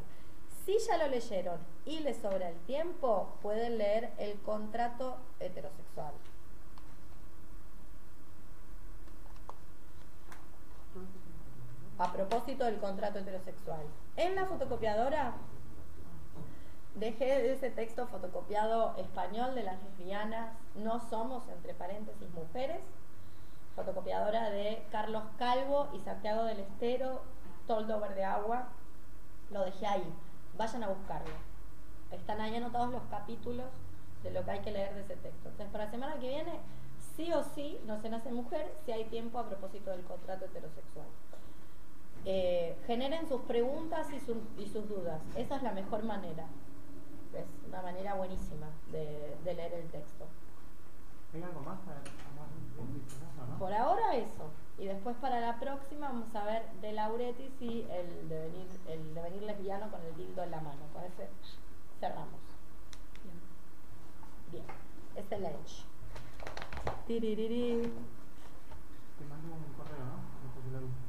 Si ya lo leyeron y les sobra el tiempo, pueden leer El contrato heterosexual. A propósito del contrato heterosexual. En la fotocopiadora dejé ese texto fotocopiado español de las lesbianas No somos, entre paréntesis, mujeres. Fotocopiadora de Carlos Calvo y Santiago del Estero, Toldo Verde Agua. Lo dejé ahí. Vayan a buscarlo. Están ahí anotados los capítulos de lo que hay que leer de ese texto. Entonces, para la semana que viene, sí o sí, no se nace mujer si hay tiempo a propósito del contrato heterosexual. Eh, generen sus preguntas y, su- y sus dudas. Esa es la mejor manera. Es una manera buenísima de, de leer el texto. ¿Hay algo más a, a más de eso, no? Por ahora eso. Y después para la próxima vamos a ver de Lauretis y el devenir, el devenir lesbiano con el dildo en la mano. Con ese cerramos. Bien. Bien. Este lunch. Tiririri. Te mando un correo, ¿no?